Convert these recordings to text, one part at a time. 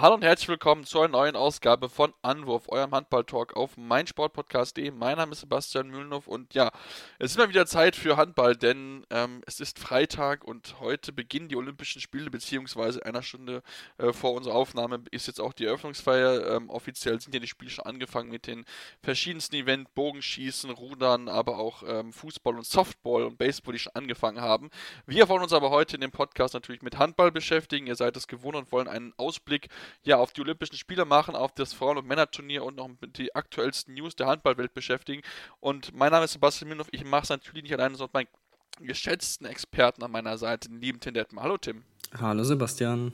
Hallo und herzlich willkommen zu einer neuen Ausgabe von Anwurf, eurem Handball-Talk auf meinsportpodcast.de. Mein Name ist Sebastian Mühlenhoff und ja, es ist mal wieder Zeit für Handball, denn ähm, es ist Freitag und heute beginnen die Olympischen Spiele, beziehungsweise einer Stunde äh, vor unserer Aufnahme ist jetzt auch die Eröffnungsfeier. Ähm, offiziell sind ja die Spiele schon angefangen mit den verschiedensten Events, Bogenschießen, Rudern, aber auch ähm, Fußball und Softball und Baseball, die schon angefangen haben. Wir wollen uns aber heute in dem Podcast natürlich mit Handball beschäftigen. Ihr seid es gewohnt und wollen einen Ausblick ja, auf die Olympischen Spiele machen, auf das Frauen- und Männerturnier und noch mit die aktuellsten News der Handballwelt beschäftigen. Und mein Name ist Sebastian Minhoff. Ich mache es natürlich nicht alleine, sondern meinen geschätzten Experten an meiner Seite, den lieben Tim Detmer. Hallo Tim. Hallo Sebastian.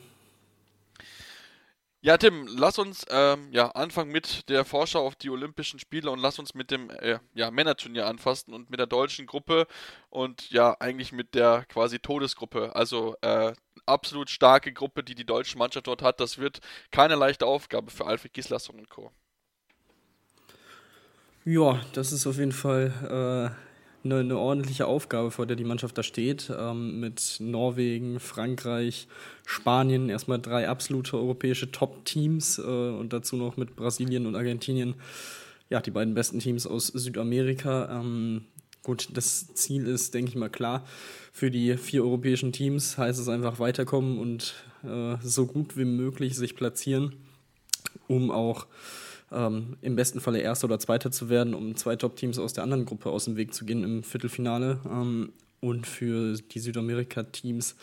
Ja, Tim, lass uns ähm, ja, anfangen mit der Vorschau auf die Olympischen Spiele und lass uns mit dem äh, ja, Männerturnier anfassen und mit der deutschen Gruppe und ja, eigentlich mit der quasi Todesgruppe. Also äh, absolut starke Gruppe, die die deutsche Mannschaft dort hat. Das wird keine leichte Aufgabe für Alfred Gislason und Co. Ja, das ist auf jeden Fall äh, eine, eine, ordentliche Aufgabe, vor der die Mannschaft da steht. Ähm, mit Norwegen, Frankreich, Spanien, erstmal drei absolute europäische Top-Teams äh, und dazu noch mit Brasilien und Argentinien, ja, die beiden besten Teams aus Südamerika. Ähm, gut, das Ziel ist, denke ich mal, klar. Für die vier europäischen Teams heißt es einfach weiterkommen und äh, so gut wie möglich sich platzieren, um auch ähm, im besten Falle Erster oder Zweiter zu werden, um zwei Top-Teams aus der anderen Gruppe aus dem Weg zu gehen im Viertelfinale. Ähm, und für die Südamerika-Teams,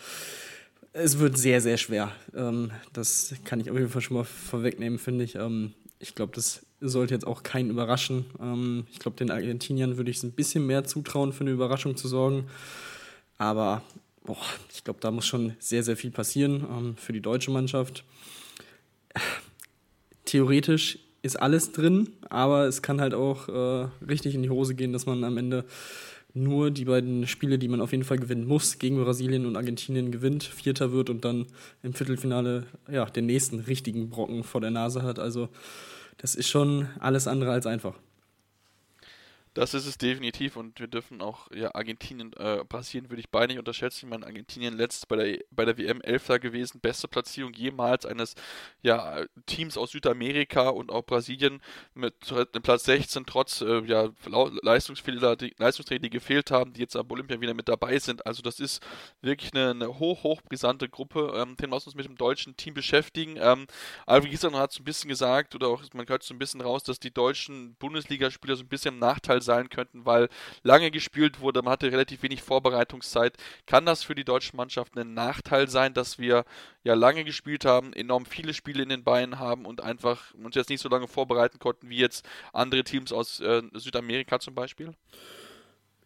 es wird sehr, sehr schwer. Ähm, das kann ich auf jeden Fall schon mal vorwegnehmen, finde ich. Ähm, ich glaube, das sollte jetzt auch keinen überraschen. Ähm, ich glaube, den Argentiniern würde ich es ein bisschen mehr zutrauen, für eine Überraschung zu sorgen. Aber boah, ich glaube, da muss schon sehr, sehr viel passieren ähm, für die deutsche Mannschaft. Theoretisch ist alles drin, aber es kann halt auch äh, richtig in die Hose gehen, dass man am Ende nur die beiden Spiele, die man auf jeden Fall gewinnen muss, gegen Brasilien und Argentinien gewinnt, Vierter wird und dann im Viertelfinale ja, den nächsten richtigen Brocken vor der Nase hat. Also das ist schon alles andere als einfach. Das ist es definitiv und wir dürfen auch, ja, Argentinien, äh, Brasilien würde ich beide nicht unterschätzen. Ich meine, Argentinien letzt bei der, bei der WM Elfter gewesen, beste Platzierung jemals eines, ja, Teams aus Südamerika und auch Brasilien mit Platz 16 trotz, äh, ja, Leistungsfehler, die, Leistungsträger, die gefehlt haben, die jetzt ab Olympia wieder mit dabei sind. Also das ist wirklich eine, eine hoch, hoch brisante Gruppe. Ähm, den lassen uns mit dem deutschen Team beschäftigen. Ähm, Alvin Gieser hat so ein bisschen gesagt, oder auch, man hört so ein bisschen raus, dass die deutschen Bundesligaspieler so ein bisschen im Nachteil sein könnten, weil lange gespielt wurde, man hatte relativ wenig Vorbereitungszeit. Kann das für die deutsche Mannschaft ein Nachteil sein, dass wir ja lange gespielt haben, enorm viele Spiele in den Beinen haben und einfach uns jetzt nicht so lange vorbereiten konnten wie jetzt andere Teams aus äh, Südamerika zum Beispiel?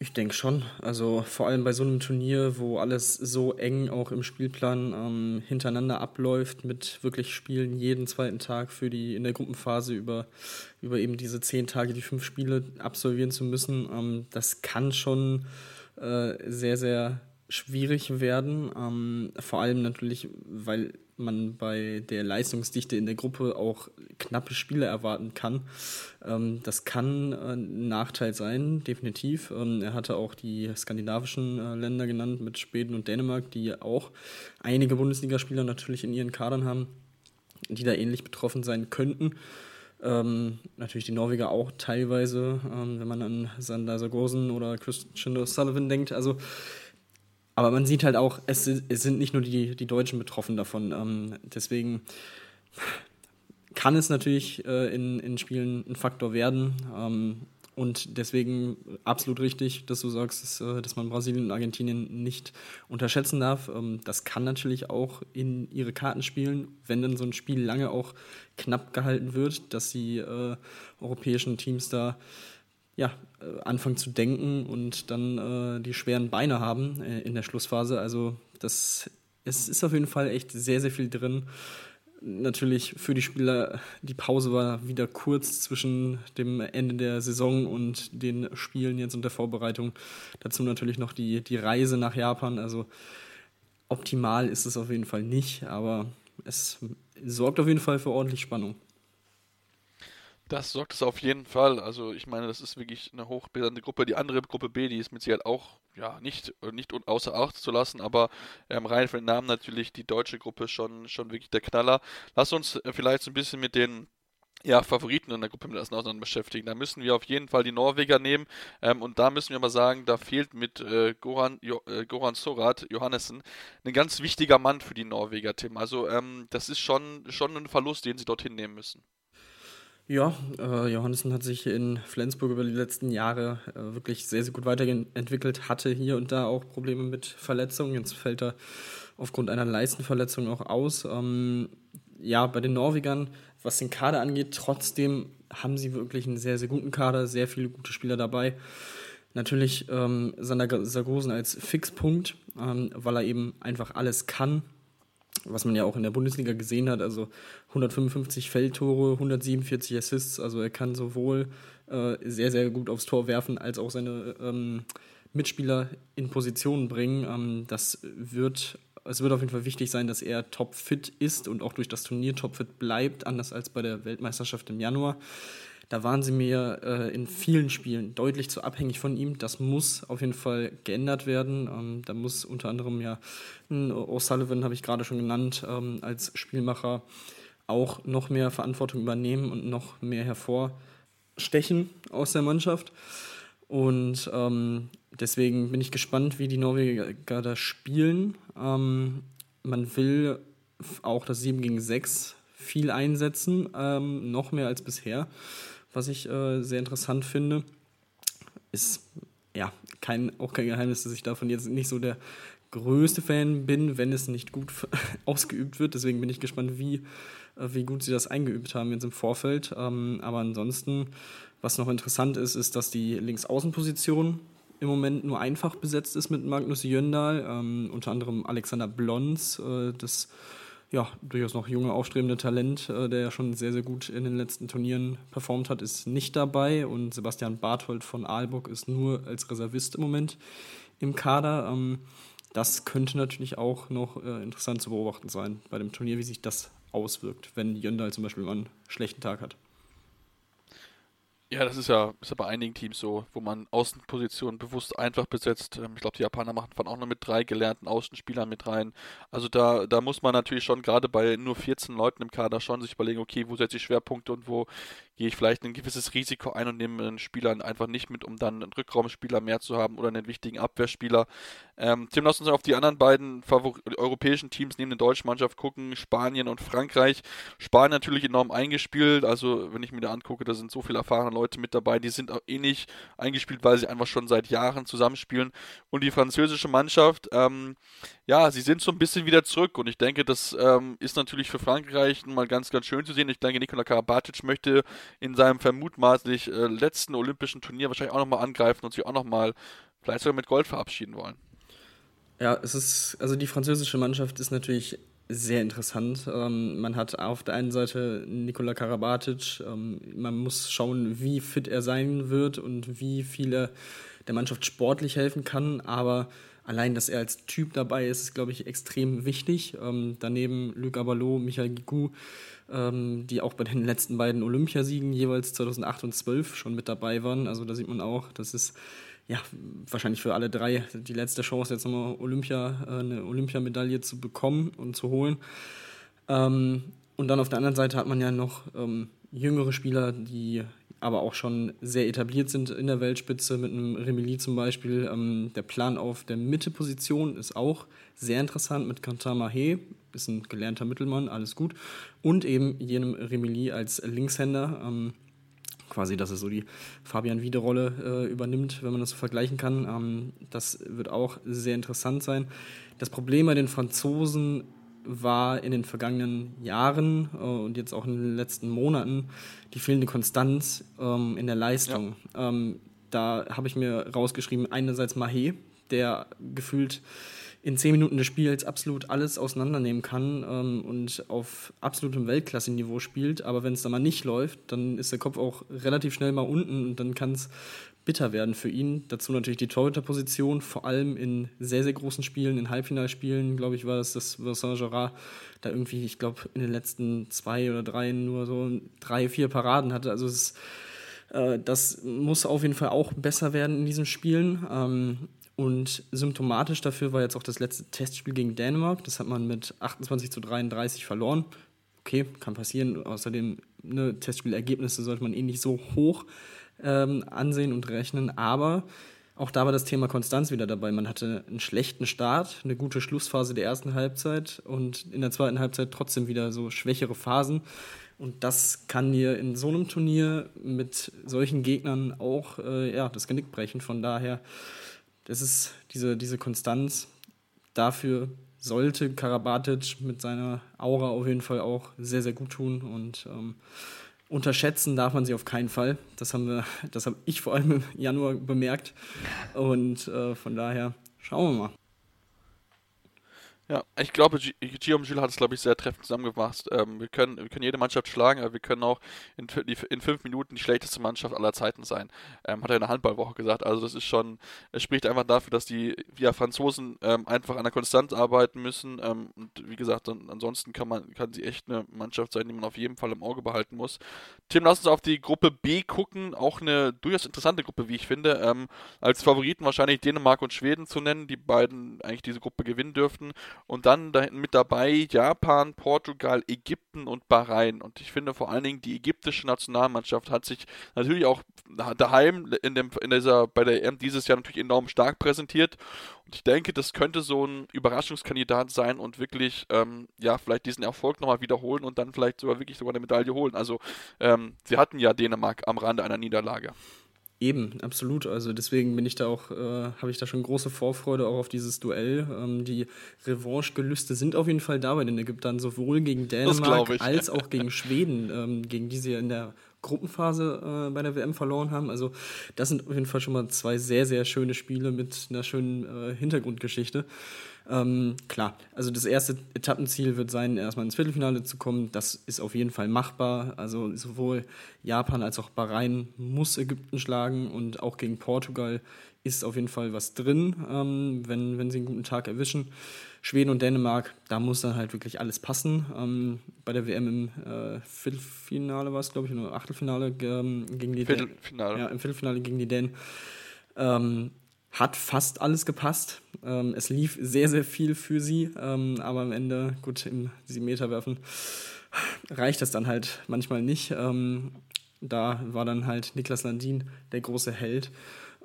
Ich denke schon. Also vor allem bei so einem Turnier, wo alles so eng auch im Spielplan ähm, hintereinander abläuft, mit wirklich Spielen jeden zweiten Tag für die in der Gruppenphase über, über eben diese zehn Tage die fünf Spiele absolvieren zu müssen, ähm, das kann schon äh, sehr, sehr schwierig werden. Ähm, vor allem natürlich, weil man bei der Leistungsdichte in der Gruppe auch knappe Spiele erwarten kann. Ähm, das kann äh, ein Nachteil sein, definitiv. Ähm, er hatte auch die skandinavischen äh, Länder genannt mit Schweden und Dänemark, die auch einige Bundesligaspieler natürlich in ihren Kadern haben, die da ähnlich betroffen sein könnten. Ähm, natürlich die Norweger auch teilweise, ähm, wenn man an Sander Sargosen oder Christian O'Sullivan denkt. Also aber man sieht halt auch, es, es sind nicht nur die, die Deutschen betroffen davon. Ähm, deswegen kann es natürlich äh, in, in Spielen ein Faktor werden. Ähm, und deswegen absolut richtig, dass du sagst, dass, äh, dass man Brasilien und Argentinien nicht unterschätzen darf. Ähm, das kann natürlich auch in ihre Karten spielen, wenn dann so ein Spiel lange auch knapp gehalten wird, dass die äh, europäischen Teams da ja, äh, anfangen zu denken und dann äh, die schweren Beine haben äh, in der Schlussphase. Also das, es ist auf jeden Fall echt sehr, sehr viel drin. natürlich für die Spieler, die Pause war wieder kurz zwischen dem Ende der Saison und den Spielen jetzt und der Vorbereitung. Dazu natürlich noch die, die Reise nach Japan. Also optimal ist es auf jeden Fall nicht, aber es sorgt auf jeden Fall für ordentlich Spannung. Das sorgt es auf jeden Fall. Also ich meine, das ist wirklich eine hochbrisante Gruppe. Die andere Gruppe B, die ist mit Sicherheit auch ja nicht nicht außer Acht zu lassen, aber ähm, rein für den Namen natürlich die deutsche Gruppe schon schon wirklich der Knaller. Lass uns äh, vielleicht so ein bisschen mit den ja, Favoriten in der Gruppe mit auseinander beschäftigen. Da müssen wir auf jeden Fall die Norweger nehmen. Ähm, und da müssen wir mal sagen, da fehlt mit äh, Goran, jo, äh, Goran Sorat, Johannessen, ein ganz wichtiger Mann für die Norweger, Tim. Also ähm, das ist schon, schon ein Verlust, den sie dorthin nehmen müssen. Ja, äh, Johannessen hat sich in Flensburg über die letzten Jahre äh, wirklich sehr, sehr gut weiterentwickelt, hatte hier und da auch Probleme mit Verletzungen. Jetzt fällt er aufgrund einer Leistenverletzung auch aus. Ähm, ja, bei den Norwegern, was den Kader angeht, trotzdem haben sie wirklich einen sehr, sehr guten Kader, sehr viele gute Spieler dabei. Natürlich ähm, Sander Sargosen als Fixpunkt, ähm, weil er eben einfach alles kann was man ja auch in der Bundesliga gesehen hat, also 155 Feldtore, 147 Assists, also er kann sowohl äh, sehr, sehr gut aufs Tor werfen, als auch seine ähm, Mitspieler in Positionen bringen. Ähm, das wird, es wird auf jeden Fall wichtig sein, dass er topfit ist und auch durch das Turnier topfit bleibt, anders als bei der Weltmeisterschaft im Januar. Da waren sie mir äh, in vielen Spielen deutlich zu abhängig von ihm. Das muss auf jeden Fall geändert werden. Ähm, da muss unter anderem ja O'Sullivan, habe ich gerade schon genannt, ähm, als Spielmacher auch noch mehr Verantwortung übernehmen und noch mehr hervorstechen aus der Mannschaft. Und ähm, deswegen bin ich gespannt, wie die Norweger da spielen. Ähm, man will auch das 7 gegen 6 viel einsetzen, ähm, noch mehr als bisher was ich äh, sehr interessant finde. Ist ja kein, auch kein Geheimnis, dass ich davon jetzt nicht so der größte Fan bin, wenn es nicht gut ausgeübt wird. Deswegen bin ich gespannt, wie, äh, wie gut sie das eingeübt haben jetzt im Vorfeld. Ähm, aber ansonsten, was noch interessant ist, ist, dass die Linksaußenposition im Moment nur einfach besetzt ist mit Magnus Jöndal, ähm, unter anderem Alexander Blons, äh, das ja, durchaus noch junge, aufstrebende Talent, äh, der ja schon sehr, sehr gut in den letzten Turnieren performt hat, ist nicht dabei. Und Sebastian Barthold von Aalburg ist nur als Reservist im Moment im Kader. Ähm, das könnte natürlich auch noch äh, interessant zu beobachten sein bei dem Turnier, wie sich das auswirkt, wenn Jöndal zum Beispiel mal einen schlechten Tag hat. Ja, das ist ja, ist ja bei einigen Teams so, wo man Außenpositionen bewusst einfach besetzt. Ähm, ich glaube, die Japaner machen fahren auch noch mit drei gelernten Außenspielern mit rein. Also da, da muss man natürlich schon gerade bei nur 14 Leuten im Kader schon sich überlegen, okay, wo setze ich Schwerpunkte und wo gehe ich vielleicht ein gewisses Risiko ein und nehme einen Spieler einfach nicht mit, um dann einen Rückraumspieler mehr zu haben oder einen wichtigen Abwehrspieler. Ähm, Tim, lass uns auf die anderen beiden Favor europäischen Teams neben der deutschen Mannschaft gucken, Spanien und Frankreich. Spanien natürlich enorm eingespielt, also wenn ich mir da angucke, da sind so viele erfahrene Leute mit dabei, die sind auch ähnlich eingespielt, weil sie einfach schon seit Jahren zusammenspielen. Und die französische Mannschaft, ähm, ja, sie sind so ein bisschen wieder zurück und ich denke, das ähm, ist natürlich für Frankreich mal ganz, ganz schön zu sehen. Ich denke, Nikola Karabatic möchte in seinem vermutmaßlich äh, letzten olympischen Turnier wahrscheinlich auch nochmal angreifen und sich auch nochmal vielleicht sogar mit Gold verabschieden wollen. Ja, es ist, also die französische Mannschaft ist natürlich sehr interessant. Ähm, man hat auf der einen Seite Nikola Karabatic, ähm, man muss schauen, wie fit er sein wird und wie viele der Mannschaft sportlich helfen kann, aber allein, dass er als Typ dabei ist, ist, glaube ich, extrem wichtig. Ähm, daneben Luc Abalo, Michael Gigou, ähm, die auch bei den letzten beiden Olympiasiegen jeweils 2008 und 12 schon mit dabei waren. Also da sieht man auch, das ist ja wahrscheinlich für alle drei die letzte Chance, jetzt nochmal Olympia, äh, eine Olympiamedaille zu bekommen und zu holen. Ähm, und dann auf der anderen Seite hat man ja noch ähm, jüngere Spieler, die aber auch schon sehr etabliert sind in der Weltspitze, mit einem Remili zum Beispiel. Ähm, der Plan auf der Mitteposition ist auch sehr interessant mit Mahé, ist ein gelernter Mittelmann, alles gut. Und eben jenem Remili als Linkshänder, ähm, quasi, dass er so die Fabian Wiede-Rolle äh, übernimmt, wenn man das so vergleichen kann. Ähm, das wird auch sehr interessant sein. Das Problem bei den Franzosen war in den vergangenen Jahren äh, und jetzt auch in den letzten Monaten die fehlende Konstanz ähm, in der Leistung. Ja. Ähm, da habe ich mir rausgeschrieben, einerseits Mahé, der gefühlt in zehn Minuten des Spiels absolut alles auseinandernehmen kann ähm, und auf absolutem Weltklasse-Niveau spielt. Aber wenn es dann mal nicht läuft, dann ist der Kopf auch relativ schnell mal unten und dann kann es bitter werden für ihn. Dazu natürlich die Torhüterposition, vor allem in sehr, sehr großen Spielen, in Halbfinalspielen, glaube ich, war es das Vincent Gerard, da irgendwie, ich glaube, in den letzten zwei oder drei nur so drei, vier Paraden hatte. Also es ist, äh, das muss auf jeden Fall auch besser werden in diesen Spielen. Ähm, und symptomatisch dafür war jetzt auch das letzte Testspiel gegen Dänemark. Das hat man mit 28 zu 33 verloren. Okay, kann passieren. Außerdem, ne, Testspielergebnisse sollte man eh nicht so hoch ähm, ansehen und rechnen. Aber auch da war das Thema Konstanz wieder dabei. Man hatte einen schlechten Start, eine gute Schlussphase der ersten Halbzeit und in der zweiten Halbzeit trotzdem wieder so schwächere Phasen. Und das kann dir in so einem Turnier mit solchen Gegnern auch äh, ja, das Genick brechen. Von daher, das ist diese, diese Konstanz. Dafür sollte Karabatic mit seiner Aura auf jeden Fall auch sehr, sehr gut tun. Und ähm, Unterschätzen darf man sie auf keinen Fall. Das haben wir, das habe ich vor allem im Januar bemerkt. Und äh, von daher schauen wir mal. Ja, ich glaube, Guillaume Gilles hat es, glaube ich, sehr treffend zusammengefasst. Ähm, wir, können, wir können jede Mannschaft schlagen, aber wir können auch in, in fünf Minuten die schlechteste Mannschaft aller Zeiten sein. Ähm, hat er in der Handballwoche gesagt. Also das ist schon, es spricht einfach dafür, dass die ja, Franzosen ähm, einfach an der Konstanz arbeiten müssen. Ähm, und wie gesagt, dann, ansonsten kann man kann sie echt eine Mannschaft sein, die man auf jeden Fall im Auge behalten muss. Tim, lass uns auf die Gruppe B gucken. Auch eine durchaus interessante Gruppe, wie ich finde. Ähm, als Favoriten wahrscheinlich Dänemark und Schweden zu nennen, die beiden eigentlich diese Gruppe gewinnen dürften. Und dann da mit dabei Japan, Portugal, Ägypten und Bahrain. Und ich finde vor allen Dingen die ägyptische Nationalmannschaft hat sich natürlich auch daheim in, dem, in dieser, bei der EM dieses Jahr natürlich enorm stark präsentiert. Und ich denke, das könnte so ein Überraschungskandidat sein und wirklich, ähm, ja, vielleicht diesen Erfolg nochmal wiederholen und dann vielleicht sogar wirklich sogar eine Medaille holen. Also, ähm, sie hatten ja Dänemark am Rande einer Niederlage. Eben, absolut. Also deswegen bin ich da auch, äh, habe ich da schon große Vorfreude auch auf dieses Duell. Ähm, die Revanche-Gelüste sind auf jeden Fall da bei den Ägyptern, sowohl gegen Dänemark als auch gegen Schweden, ähm, gegen die sie in der Gruppenphase äh, bei der WM verloren haben. Also das sind auf jeden Fall schon mal zwei sehr, sehr schöne Spiele mit einer schönen äh, Hintergrundgeschichte. Ähm, klar, also das erste Etappenziel wird sein, erstmal ins Viertelfinale zu kommen. Das ist auf jeden Fall machbar. Also sowohl Japan als auch Bahrain muss Ägypten schlagen und auch gegen Portugal ist auf jeden Fall was drin, ähm, wenn, wenn sie einen guten Tag erwischen. Schweden und Dänemark, da muss dann halt wirklich alles passen. Ähm, bei der WM im äh, Viertelfinale war es, glaube ich, oder Achtelfinale ähm, gegen die Viertelfinale. Ja, im Viertelfinale gegen die Dänen. Hat fast alles gepasst. Ähm, es lief sehr, sehr viel für sie, ähm, aber am Ende, gut, im sieben Meter werfen reicht das dann halt manchmal nicht. Ähm, da war dann halt Niklas Landin der große Held.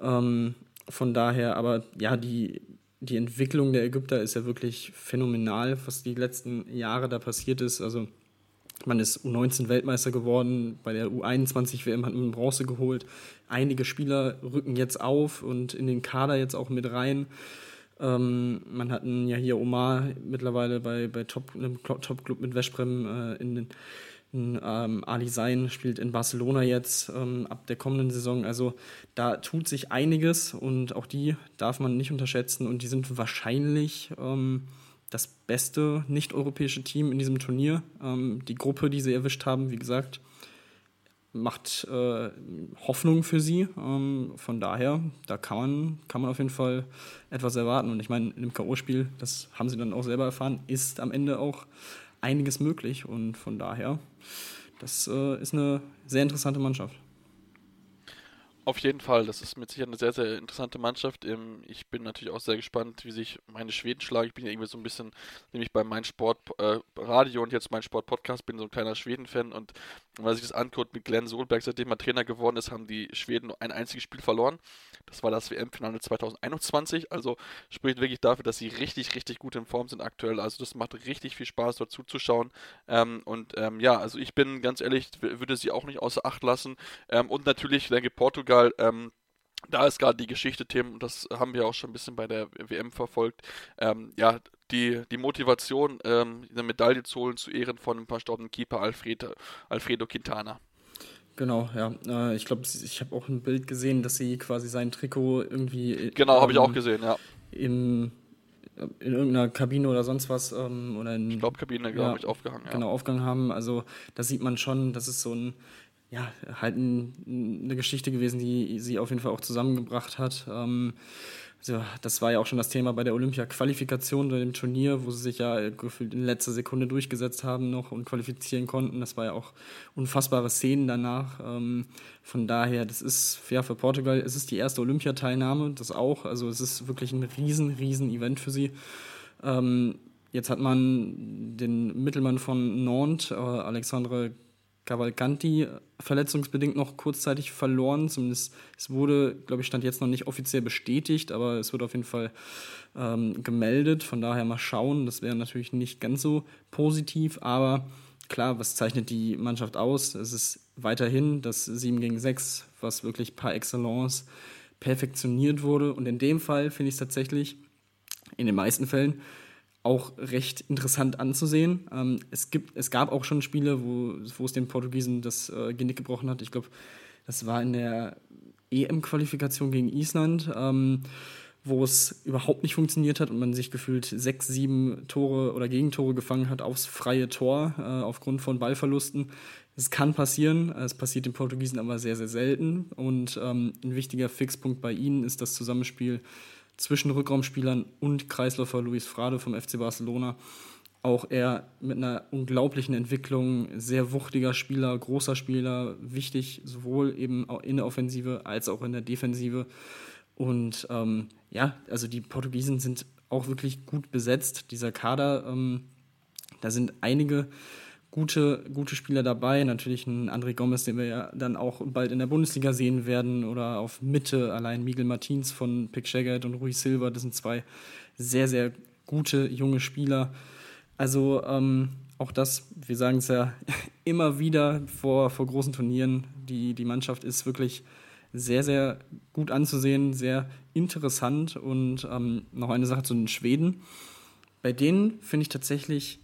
Ähm, von daher, aber ja, die, die Entwicklung der Ägypter ist ja wirklich phänomenal, was die letzten Jahre da passiert ist. Also man ist U19-Weltmeister geworden, bei der U21-WM hat man Bronze geholt. Einige Spieler rücken jetzt auf und in den Kader jetzt auch mit rein. Ähm, man hat ja hier Omar mittlerweile bei, bei Top, einem Top-Club mit Westbrem äh, in den ähm, Ali Sein spielt in Barcelona jetzt ähm, ab der kommenden Saison. Also da tut sich einiges und auch die darf man nicht unterschätzen und die sind wahrscheinlich ähm, das beste nicht-europäische Team in diesem Turnier. Ähm, die Gruppe, die sie erwischt haben, wie gesagt, macht äh, Hoffnung für sie. Ähm, von daher, da kann man, kann man auf jeden Fall etwas erwarten. Und ich meine, im K.O.-Spiel, das haben sie dann auch selber erfahren, ist am Ende auch einiges möglich. Und von daher, das äh, ist eine sehr interessante Mannschaft. Auf jeden Fall, das ist mit Sicherheit eine sehr, sehr interessante Mannschaft. Ich bin natürlich auch sehr gespannt, wie sich meine Schweden schlagen. Ich bin ja irgendwie so ein bisschen, nämlich bei meinem Sport äh, Radio und jetzt mein Sport Podcast, bin so ein kleiner Schweden-Fan und wenn man sich das anguckt mit Glenn Solberg, seitdem er Trainer geworden ist, haben die Schweden nur ein einziges Spiel verloren. Das war das WM-Finale 2021. Also spricht wirklich dafür, dass sie richtig, richtig gut in Form sind aktuell. Also das macht richtig viel Spaß, dort zuzuschauen. Ähm, und ähm, ja, also ich bin ganz ehrlich, würde sie auch nicht außer Acht lassen. Ähm, und natürlich, ich denke, Portugal Portugal, ähm, da ist gerade die Geschichte, Tim, und das haben wir auch schon ein bisschen bei der WM verfolgt, ähm, ja, die, die Motivation, ähm, eine Medaille zu holen zu Ehren von dem verstorbenen Keeper Alfredo, Alfredo Quintana. Genau, ja. Äh, ich glaube, ich habe auch ein Bild gesehen, dass sie quasi sein Trikot irgendwie. Genau, ähm, habe ich auch gesehen, ja. Im in irgendeiner Kabine oder sonst was ähm, oder in Staubkabine, glaube ja, ich, aufgehangen. Ja. Genau, aufgehangen haben. Also da sieht man schon, das ist so ein, ja, halt ein, eine Geschichte gewesen, die sie auf jeden Fall auch zusammengebracht hat. Ähm, also das war ja auch schon das Thema bei der Olympia-Qualifikation, bei dem Turnier, wo sie sich ja gefühlt in letzter Sekunde durchgesetzt haben noch und qualifizieren konnten. Das war ja auch unfassbare Szenen danach. Ähm, von daher, das ist ja für Portugal, es ist die erste Olympiateilnahme, das auch. Also es ist wirklich ein riesen, riesen Event für sie. Ähm, jetzt hat man den Mittelmann von Nantes, äh, Alexandre Cavalcanti verletzungsbedingt noch kurzzeitig verloren. Zumindest es wurde, glaube ich, stand jetzt noch nicht offiziell bestätigt, aber es wird auf jeden Fall ähm, gemeldet. Von daher mal schauen. Das wäre natürlich nicht ganz so positiv, aber klar, was zeichnet die Mannschaft aus? Es ist weiterhin das 7 gegen 6, was wirklich par excellence perfektioniert wurde. Und in dem Fall finde ich es tatsächlich, in den meisten Fällen, auch recht interessant anzusehen. Ähm, es, gibt, es gab auch schon Spiele, wo, wo es den Portugiesen das äh, Genick gebrochen hat. Ich glaube, das war in der EM-Qualifikation gegen Island, ähm, wo es überhaupt nicht funktioniert hat und man sich gefühlt sechs, sieben Tore oder Gegentore gefangen hat aufs freie Tor äh, aufgrund von Ballverlusten. Es kann passieren, es passiert den Portugiesen aber sehr, sehr selten. Und ähm, ein wichtiger Fixpunkt bei ihnen ist das Zusammenspiel zwischen Rückraumspielern und Kreisläufer Luis Frade vom FC Barcelona. Auch er mit einer unglaublichen Entwicklung, sehr wuchtiger Spieler, großer Spieler, wichtig sowohl eben in der Offensive als auch in der Defensive. Und ähm, ja, also die Portugiesen sind auch wirklich gut besetzt. Dieser Kader, ähm, da sind einige gute, gute Spieler dabei. Natürlich ein André Gomez, den wir ja dann auch bald in der Bundesliga sehen werden. Oder auf Mitte allein Miguel Martins von Pick Shaggett und Rui Silva. Das sind zwei sehr, sehr gute junge Spieler. Also ähm, auch das, wir sagen es ja immer wieder vor, vor großen Turnieren, die, die Mannschaft ist wirklich sehr, sehr gut anzusehen, sehr interessant. Und ähm, noch eine Sache zu den Schweden. Bei denen finde ich tatsächlich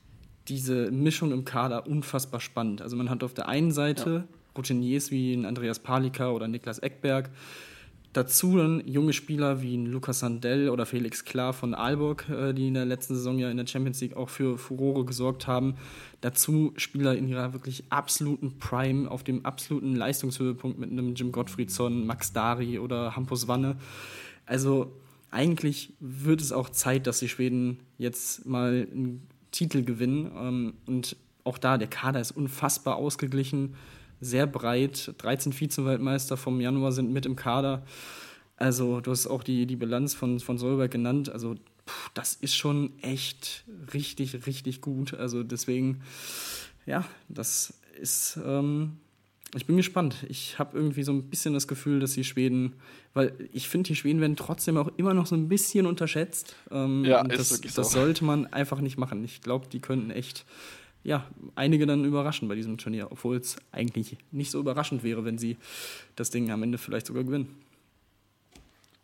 diese Mischung im Kader unfassbar spannend. Also man hat auf der einen Seite ja. Routiniers wie ein Andreas Palika oder Niklas Eckberg, dazu dann junge Spieler wie ein Lukas Sandell oder Felix Klar von Aalborg, äh, die in der letzten Saison ja in der Champions League auch für Furore gesorgt haben. Dazu Spieler in ihrer wirklich absoluten Prime, auf dem absoluten Leistungshöhepunkt mit einem Jim Gottfriedson, Max Dari oder Hampus Wanne. Also eigentlich wird es auch Zeit, dass die Schweden jetzt mal ein Titel gewinnen. Ähm, und auch da, der Kader ist unfassbar ausgeglichen, sehr breit. 13 Vize-Weltmeister vom Januar sind mit im Kader. Also, du hast auch die, die Bilanz von, von Solberg genannt. Also, pff, das ist schon echt richtig, richtig gut. Also, deswegen, ja, das ist ähm, ich bin gespannt. Ich habe irgendwie so ein bisschen das Gefühl, dass die Schweden, weil ich finde, die Schweden werden trotzdem auch immer noch so ein bisschen unterschätzt. Ähm, ja, ist das, so. das sollte man einfach nicht machen. Ich glaube, die könnten echt ja, einige dann überraschen bei diesem Turnier, obwohl es eigentlich nicht so überraschend wäre, wenn sie das Ding am Ende vielleicht sogar gewinnen.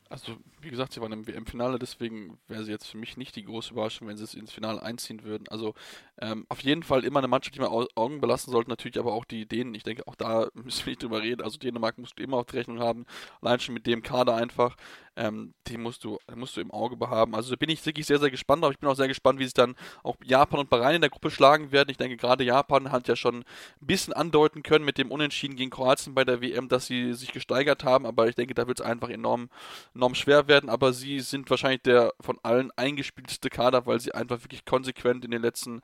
Also, wie gesagt, sie waren im WM-Finale, deswegen wäre sie jetzt für mich nicht die große Überraschung, wenn sie es ins Finale einziehen würden. Also, ähm, auf jeden Fall immer eine Mannschaft, die man Augen belassen sollte, natürlich aber auch die Dänen. Ich denke, auch da müssen wir nicht drüber reden. Also, Dänemark musst du immer auf die Rechnung haben, allein schon mit dem Kader einfach ähm, die musst du, musst du im Auge behaben. Also da bin ich wirklich sehr, sehr gespannt, aber ich bin auch sehr gespannt, wie sich dann auch Japan und Bahrain in der Gruppe schlagen werden. Ich denke, gerade Japan hat ja schon ein bisschen andeuten können mit dem Unentschieden gegen Kroatien bei der WM, dass sie sich gesteigert haben, aber ich denke, da wird es einfach enorm, enorm schwer werden. Aber sie sind wahrscheinlich der von allen eingespielteste Kader, weil sie einfach wirklich konsequent in den letzten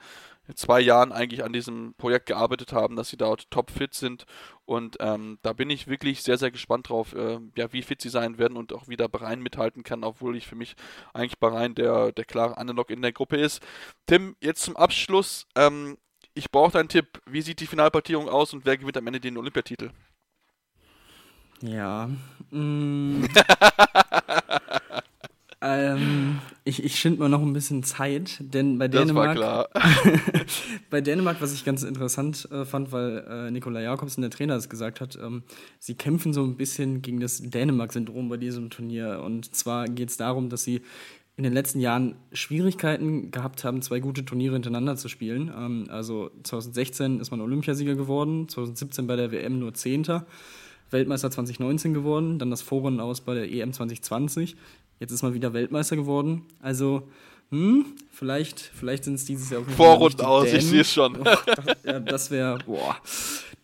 zwei Jahren eigentlich an diesem Projekt gearbeitet haben, dass sie dort topfit sind. Und ähm, da bin ich wirklich sehr, sehr gespannt drauf, äh, ja, wie fit sie sein werden und auch wieder Bahrain mithalten kann, obwohl ich für mich eigentlich Bahrain der, der klare Underdog in der Gruppe ist. Tim, jetzt zum Abschluss. Ähm, ich brauche deinen Tipp. Wie sieht die Finalpartierung aus und wer gewinnt am Ende den Olympiatitel? Ja. Mm. Ähm, ich, ich schind mal noch ein bisschen Zeit, denn bei Dänemark. bei Dänemark, was ich ganz interessant äh, fand, weil äh, Nikola Jakobsen, der Trainer, es gesagt hat, ähm, sie kämpfen so ein bisschen gegen das Dänemark-Syndrom bei diesem Turnier. Und zwar geht es darum, dass sie in den letzten Jahren Schwierigkeiten gehabt haben, zwei gute Turniere hintereinander zu spielen. Ähm, also 2016 ist man Olympiasieger geworden, 2017 bei der WM nur Zehnter. Weltmeister 2019 geworden, dann das Vorrunden aus bei der EM 2020. Jetzt ist man wieder Weltmeister geworden. Also hm, vielleicht, vielleicht sind es dieses Jahr auch Vorrunden aus, ich sehe es schon. Oh, das, ja, das wäre, boah,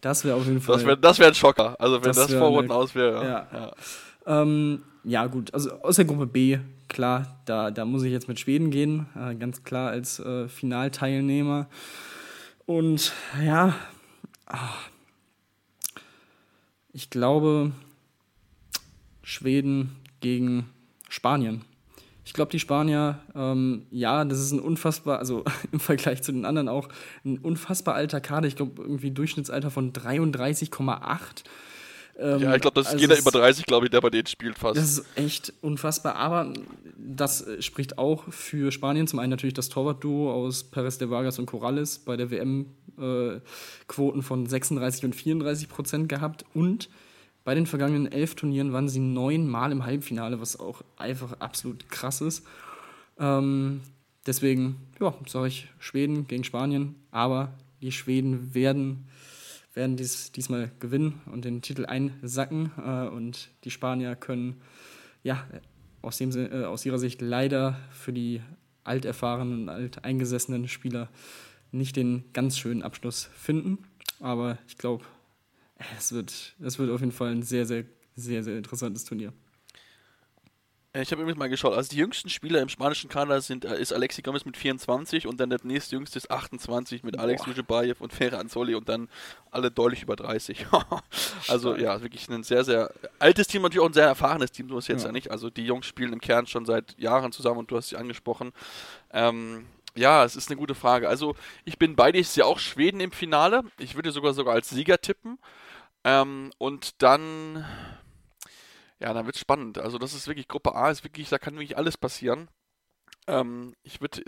das wäre auf jeden Fall. Das wäre das wär ein Schocker. Also wenn das, das Vorrunden eine, aus wäre. Ja. Ja. Ähm, ja. gut. Also aus der Gruppe B, klar, da, da muss ich jetzt mit Schweden gehen. Äh, ganz klar als äh, Finalteilnehmer. Und ja, ach, ich glaube, Schweden gegen Spanien. Ich glaube, die Spanier, ähm, ja, das ist ein unfassbar, also im Vergleich zu den anderen auch ein unfassbar alter Kader. Ich glaube, irgendwie Durchschnittsalter von 33,8. Ähm, ja, ich glaube, das ist also jeder über 30, glaube ich, der bei denen spielt fast. Das ist echt unfassbar. Aber das spricht auch für Spanien. Zum einen natürlich das Torwartduo aus Perez de Vargas und Corrales bei der WM äh, Quoten von 36 und 34 Prozent gehabt. Und bei den vergangenen elf Turnieren waren sie neunmal im Halbfinale, was auch einfach absolut krass ist. Ähm, deswegen, ja, sage ich Schweden gegen Spanien. Aber die Schweden werden werden dies, diesmal gewinnen und den Titel einsacken. Äh, und die Spanier können ja aus, dem, äh, aus ihrer Sicht leider für die alterfahrenen und alteingesessenen Spieler nicht den ganz schönen Abschluss finden. Aber ich glaube, es wird, es wird auf jeden Fall ein sehr, sehr, sehr, sehr interessantes Turnier. Äh, ich habe übrigens mal geschaut, also die jüngsten Spieler im spanischen Kader sind, äh, ist Alexi Gomez mit 24 und dann der nächstjüngste ist 28 mit. Alex Lujebayev und Ferre Anzoli und dann alle deutlich über 30. also ja, wirklich ein sehr, sehr altes Team, natürlich auch ein sehr erfahrenes Team, so ist jetzt ja. ja nicht. Also die Jungs spielen im Kern schon seit Jahren zusammen und du hast sie angesprochen. Ähm, ja, es ist eine gute Frage. Also ich bin bei dir, ich sehe auch Schweden im Finale. Ich würde sogar sogar als Sieger tippen. Ähm, und dann ja, dann wird es spannend. Also das ist wirklich Gruppe A, ist wirklich, da kann wirklich alles passieren. Ähm, ich würde.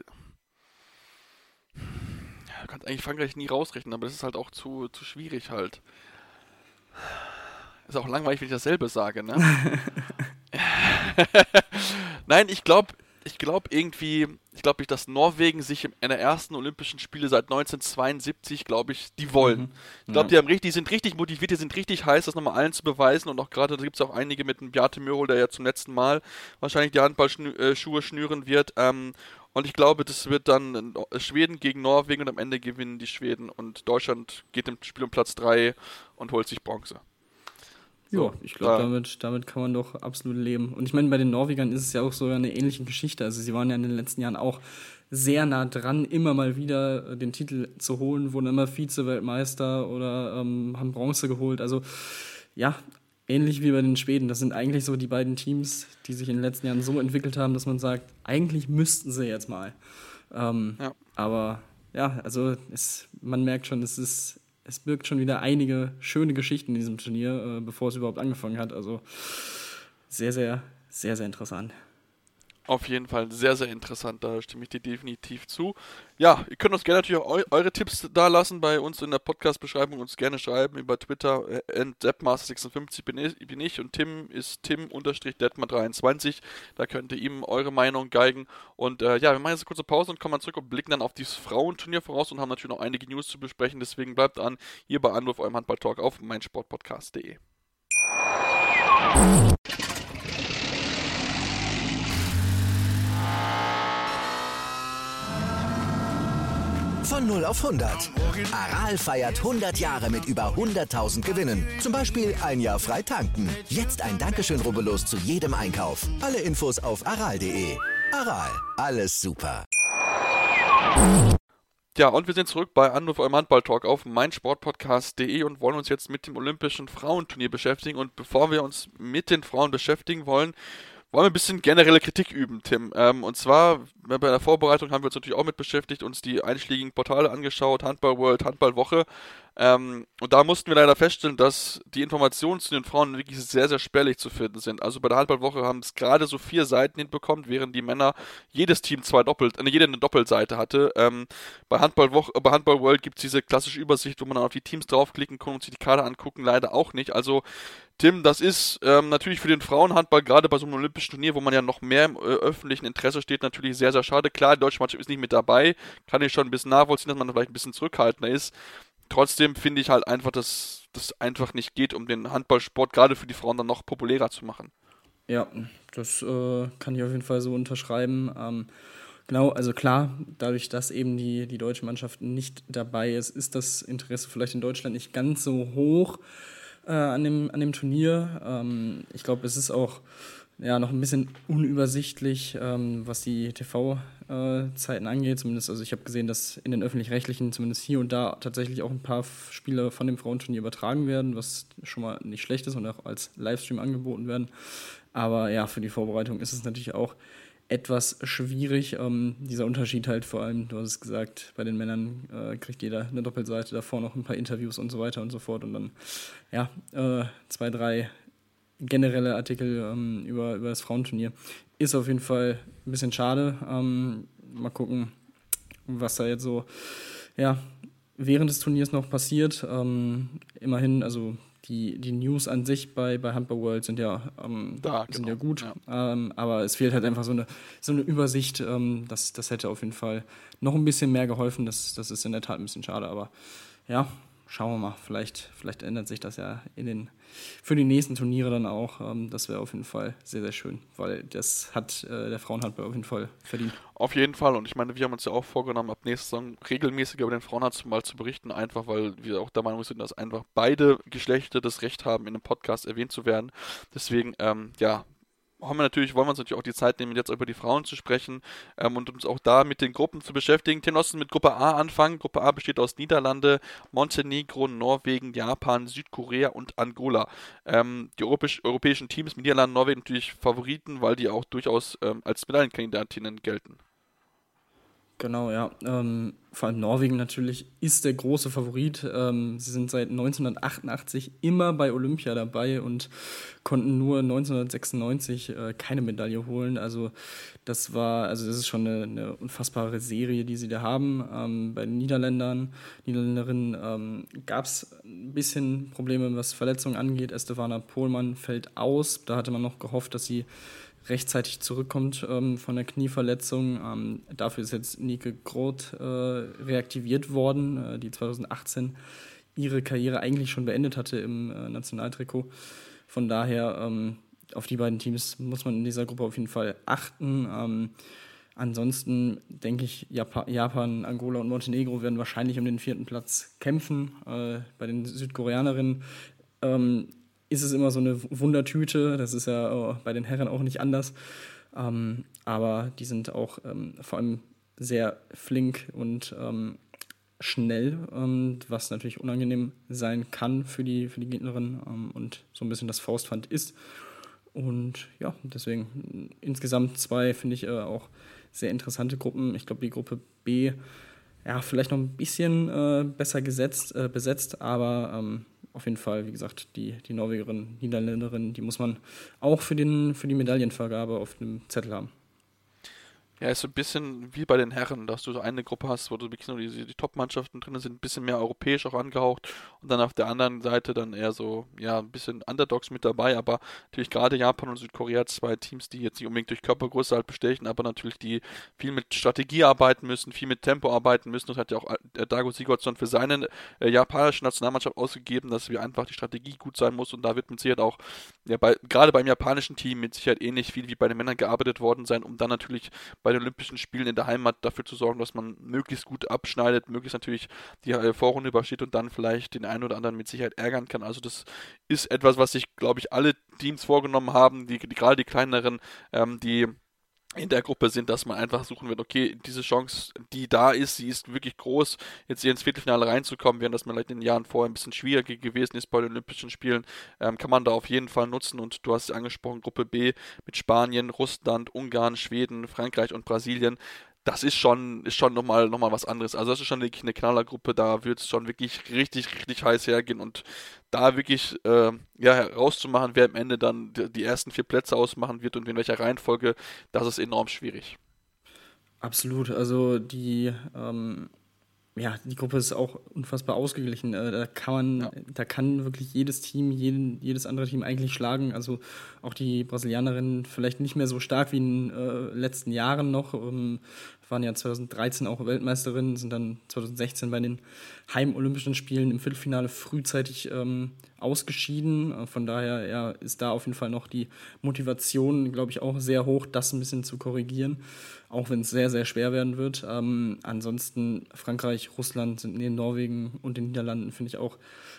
Ja, du kannst eigentlich Frankreich nie rausrechnen, aber das ist halt auch zu, zu schwierig halt. Ist auch langweilig, wenn ich dasselbe sage, ne? Nein, ich glaube, ich glaube irgendwie, ich glaube, dass Norwegen sich in der ersten Olympischen Spiele seit 1972, glaube ich, die wollen. Mhm. Ich glaube, ja. die, haben die sind richtig motiviert, die sind richtig heiß, das nochmal allen zu beweisen. Und auch gerade, da gibt es auch einige mit dem Beate Mürhol, der ja zum letzten Mal wahrscheinlich die Handballschuhe schnüren wird. Ähm, und ich glaube, das wird dann Schweden gegen Norwegen und am Ende gewinnen die Schweden. Und Deutschland geht im Spiel um Platz 3 und holt sich Bronze. Ja, ich glaube, damit, damit kann man doch absolut leben. Und ich meine, bei den Norwegern ist es ja auch so eine ähnliche Geschichte. Also sie waren ja in den letzten Jahren auch sehr nah dran, immer mal wieder äh, den Titel zu holen, wurden immer Vize-Weltmeister oder ähm, haben Bronze geholt. Also ja, ähnlich wie bei den Schweden. Das sind eigentlich so die beiden Teams, die sich in den letzten Jahren so entwickelt haben, dass man sagt, eigentlich müssten sie jetzt mal. Ähm, ja. Aber ja, also es, man merkt schon, es ist es birgt schon wieder einige schöne Geschichten in diesem Turnier, äh, bevor es überhaupt angefangen hat. Also sehr, sehr, sehr, sehr interessant. Auf jeden Fall sehr, sehr interessant. Da stimme ich dir definitiv zu. Ja, ihr könnt uns gerne natürlich auch eu eure Tipps da lassen bei uns in der Podcast-Beschreibung. Uns gerne schreiben über Twitter. Äh, Deppmaster56 bin ich, bin ich und Tim ist Tim-Detmar23. Da könnt ihr ihm eure Meinung geigen. Und äh, ja, wir machen jetzt eine kurze Pause und kommen dann zurück und blicken dann auf dieses Frauenturnier voraus und haben natürlich noch einige News zu besprechen. Deswegen bleibt an hier bei Anruf eurem Handball-Talk auf meinsportpodcast.de. Von 0 auf 100. Aral feiert 100 Jahre mit über 100.000 Gewinnen. Zum Beispiel ein Jahr frei tanken. Jetzt ein Dankeschön, rubbellos zu jedem Einkauf. Alle Infos auf aral.de. Aral, alles super. Ja, und wir sind zurück bei Anruf eurem Handball-Talk auf meinsportpodcast.de und wollen uns jetzt mit dem Olympischen Frauenturnier beschäftigen. Und bevor wir uns mit den Frauen beschäftigen wollen, wollen wir ein bisschen generelle Kritik üben, Tim. Ähm, und zwar bei der Vorbereitung haben wir uns natürlich auch mit beschäftigt, uns die einschlägigen Portale angeschaut, Handball World, Handballwoche. Ähm, und da mussten wir leider feststellen, dass die Informationen zu den Frauen wirklich sehr, sehr spärlich zu finden sind. Also bei der Handballwoche haben es gerade so vier Seiten hinbekommen, während die Männer jedes Team zwei Doppelt, äh, jede eine Doppelseite hatte. Ähm, bei Handballwoche, bei Handball World gibt es diese klassische Übersicht, wo man dann auf die Teams draufklicken kann und sich die Karte angucken, leider auch nicht. Also Tim, das ist ähm, natürlich für den Frauenhandball, gerade bei so einem olympischen Turnier, wo man ja noch mehr im äh, öffentlichen Interesse steht, natürlich sehr, sehr schade. Klar, die deutsche Mannschaft ist nicht mit dabei, kann ich schon ein bisschen nachvollziehen, dass man vielleicht ein bisschen zurückhaltender ist. Trotzdem finde ich halt einfach, dass das einfach nicht geht, um den Handballsport gerade für die Frauen dann noch populärer zu machen. Ja, das äh, kann ich auf jeden Fall so unterschreiben. Ähm, Genau, also klar, dadurch, dass eben die, die deutsche Mannschaft nicht dabei ist, ist das Interesse vielleicht in Deutschland nicht ganz so hoch äh, an, dem, an dem Turnier. Ähm, ich glaube, es ist auch ja, noch ein bisschen unübersichtlich, ähm, was die TV-Zeiten angeht. Zumindest, also ich habe gesehen, dass in den öffentlich-rechtlichen zumindest hier und da tatsächlich auch ein paar Spiele von dem Frauenturnier übertragen werden, was schon mal nicht schlecht ist und auch als Livestream angeboten werden. Aber ja, für die Vorbereitung ist es natürlich auch etwas schwierig. Ähm, dieser Unterschied halt vor allem, du hast es gesagt, bei den Männern äh, kriegt jeder eine Doppelseite, davor noch ein paar Interviews und so weiter und so fort und dann ja, äh, zwei, drei generelle Artikel ähm, über, über das Frauenturnier. Ist auf jeden Fall ein bisschen schade. Ähm, mal gucken, was da jetzt so ja, während des Turniers noch passiert. Ähm, immerhin, also die, die News an sich bei, bei Handball World sind ja, ähm, da, sind genau. ja gut, ja. Ähm, aber es fehlt halt einfach so eine, so eine Übersicht. Ähm, das, das hätte auf jeden Fall noch ein bisschen mehr geholfen. Das, das ist in der Tat ein bisschen schade, aber ja, schauen wir mal. Vielleicht, vielleicht ändert sich das ja in den, für die nächsten Turniere dann auch. Ähm, das wäre auf jeden Fall sehr, sehr schön, weil das hat äh, der Frauenhandball auf jeden Fall verdient. Auf jeden Fall. Und ich meine, wir haben uns ja auch vorgenommen, ab nächster Saison regelmäßig über den Frauenhandball zu berichten, einfach weil wir auch der Meinung sind, dass einfach beide Geschlechter das Recht haben, in einem Podcast erwähnt zu werden. Deswegen, ähm, ja, haben wir natürlich, wollen wir uns natürlich auch die Zeit nehmen, jetzt über die Frauen zu sprechen ähm, und uns auch da mit den Gruppen zu beschäftigen. Tenossen mit Gruppe A anfangen. Gruppe A besteht aus Niederlande, Montenegro, Norwegen, Japan, Südkorea und Angola. Ähm, die europäisch, europäischen Teams Niederlande Norwegen natürlich Favoriten, weil die auch durchaus ähm, als Medaillenkandidatinnen gelten. Genau, ja. Ähm, vor allem Norwegen natürlich ist der große Favorit. Ähm, sie sind seit 1988 immer bei Olympia dabei und konnten nur 1996 äh, keine Medaille holen. Also das war, also das ist schon eine, eine unfassbare Serie, die sie da haben. Ähm, bei den Niederländern, Niederländerinnen ähm, gab es ein bisschen Probleme, was Verletzungen angeht. Estefana Pohlmann fällt aus. Da hatte man noch gehofft, dass sie rechtzeitig zurückkommt ähm, von der Knieverletzung. Ähm, dafür ist jetzt Nike Groth äh, reaktiviert worden, äh, die 2018 ihre Karriere eigentlich schon beendet hatte im äh, Nationaltrikot. Von daher, ähm, auf die beiden Teams muss man in dieser Gruppe auf jeden Fall achten. Ähm, ansonsten denke ich, Japan, Japan, Angola und Montenegro werden wahrscheinlich um den vierten Platz kämpfen. Äh, bei den Südkoreanerinnen ähm, ist es immer so eine Wundertüte. Das ist ja oh, bei den Herren auch nicht anders. Ähm, aber die sind auch ähm, vor allem sehr flink und ähm, schnell, ähm, was natürlich unangenehm sein kann für die, für die Gegnerin ähm, und so ein bisschen das Faustpfand ist. Und ja, deswegen insgesamt zwei finde ich äh, auch sehr interessante Gruppen. Ich glaube, die Gruppe B, ja, vielleicht noch ein bisschen äh, besser gesetzt, äh, besetzt, aber ähm, auf jeden Fall, wie gesagt, die, die Norwegerin, Niederländerin, die muss man auch für, den, für die Medaillenvergabe auf dem Zettel haben. Ja, ist so ein bisschen wie bei den Herren, dass du so eine Gruppe hast, wo du wirklich nur die, die Top-Mannschaften drin sind, ein bisschen mehr europäisch auch angehaucht dann auf der anderen Seite dann eher so, ja, ein bisschen Underdogs mit dabei, aber natürlich gerade Japan und Südkorea, zwei Teams, die jetzt nicht unbedingt durch Körpergröße halt bestechen, aber natürlich die viel mit Strategie arbeiten müssen, viel mit Tempo arbeiten müssen. Das hat ja auch äh, Dago Sigurdsson für seine äh, japanische Nationalmannschaft ausgegeben, dass wir einfach die Strategie gut sein muss und da wird mit Sicherheit auch, ja, bei, gerade beim japanischen Team mit Sicherheit ähnlich viel wie bei den Männern gearbeitet worden sein, um dann natürlich bei den Olympischen Spielen in der Heimat dafür zu sorgen, dass man möglichst gut abschneidet, möglichst natürlich die äh, Vorrunde übersteht und dann vielleicht den oder anderen mit Sicherheit ärgern kann. Also das ist etwas, was sich, glaube ich, alle Teams vorgenommen haben, die, die gerade die kleineren, ähm, die in der Gruppe sind, dass man einfach suchen wird, okay, diese Chance, die da ist, sie ist wirklich groß, jetzt hier ins Viertelfinale reinzukommen, während das vielleicht in den Jahren vorher ein bisschen schwieriger gewesen ist bei den Olympischen Spielen, ähm, kann man da auf jeden Fall nutzen und du hast es angesprochen, Gruppe B mit Spanien, Russland, Ungarn, Schweden, Frankreich und Brasilien, das ist schon, ist schon nochmal noch mal was anderes. Also das ist schon eine Knallergruppe, da wird es schon wirklich richtig, richtig heiß hergehen und da wirklich äh, ja, herauszumachen, wer am Ende dann die, die, ersten vier Plätze ausmachen wird und in welcher Reihenfolge, das ist enorm schwierig. Absolut, also die ähm, ja, die Gruppe ist auch unfassbar ausgeglichen. Äh, da kann man, ja. da kann wirklich jedes Team, jeden, jedes andere Team eigentlich schlagen. Also auch die Brasilianerinnen vielleicht nicht mehr so stark wie in den äh, letzten Jahren noch. Ähm, waren ja 2013 auch Weltmeisterinnen, sind dann 2016 bei den Heimolympischen Spielen im Viertelfinale frühzeitig ähm, ausgeschieden. Äh, von daher ja, ist da auf jeden Fall noch die Motivation, glaube ich, auch sehr hoch, das ein bisschen zu korrigieren, auch wenn es sehr, sehr schwer werden wird. Ähm, ansonsten Frankreich, Russland sind neben Norwegen und den Niederlanden, finde ich auch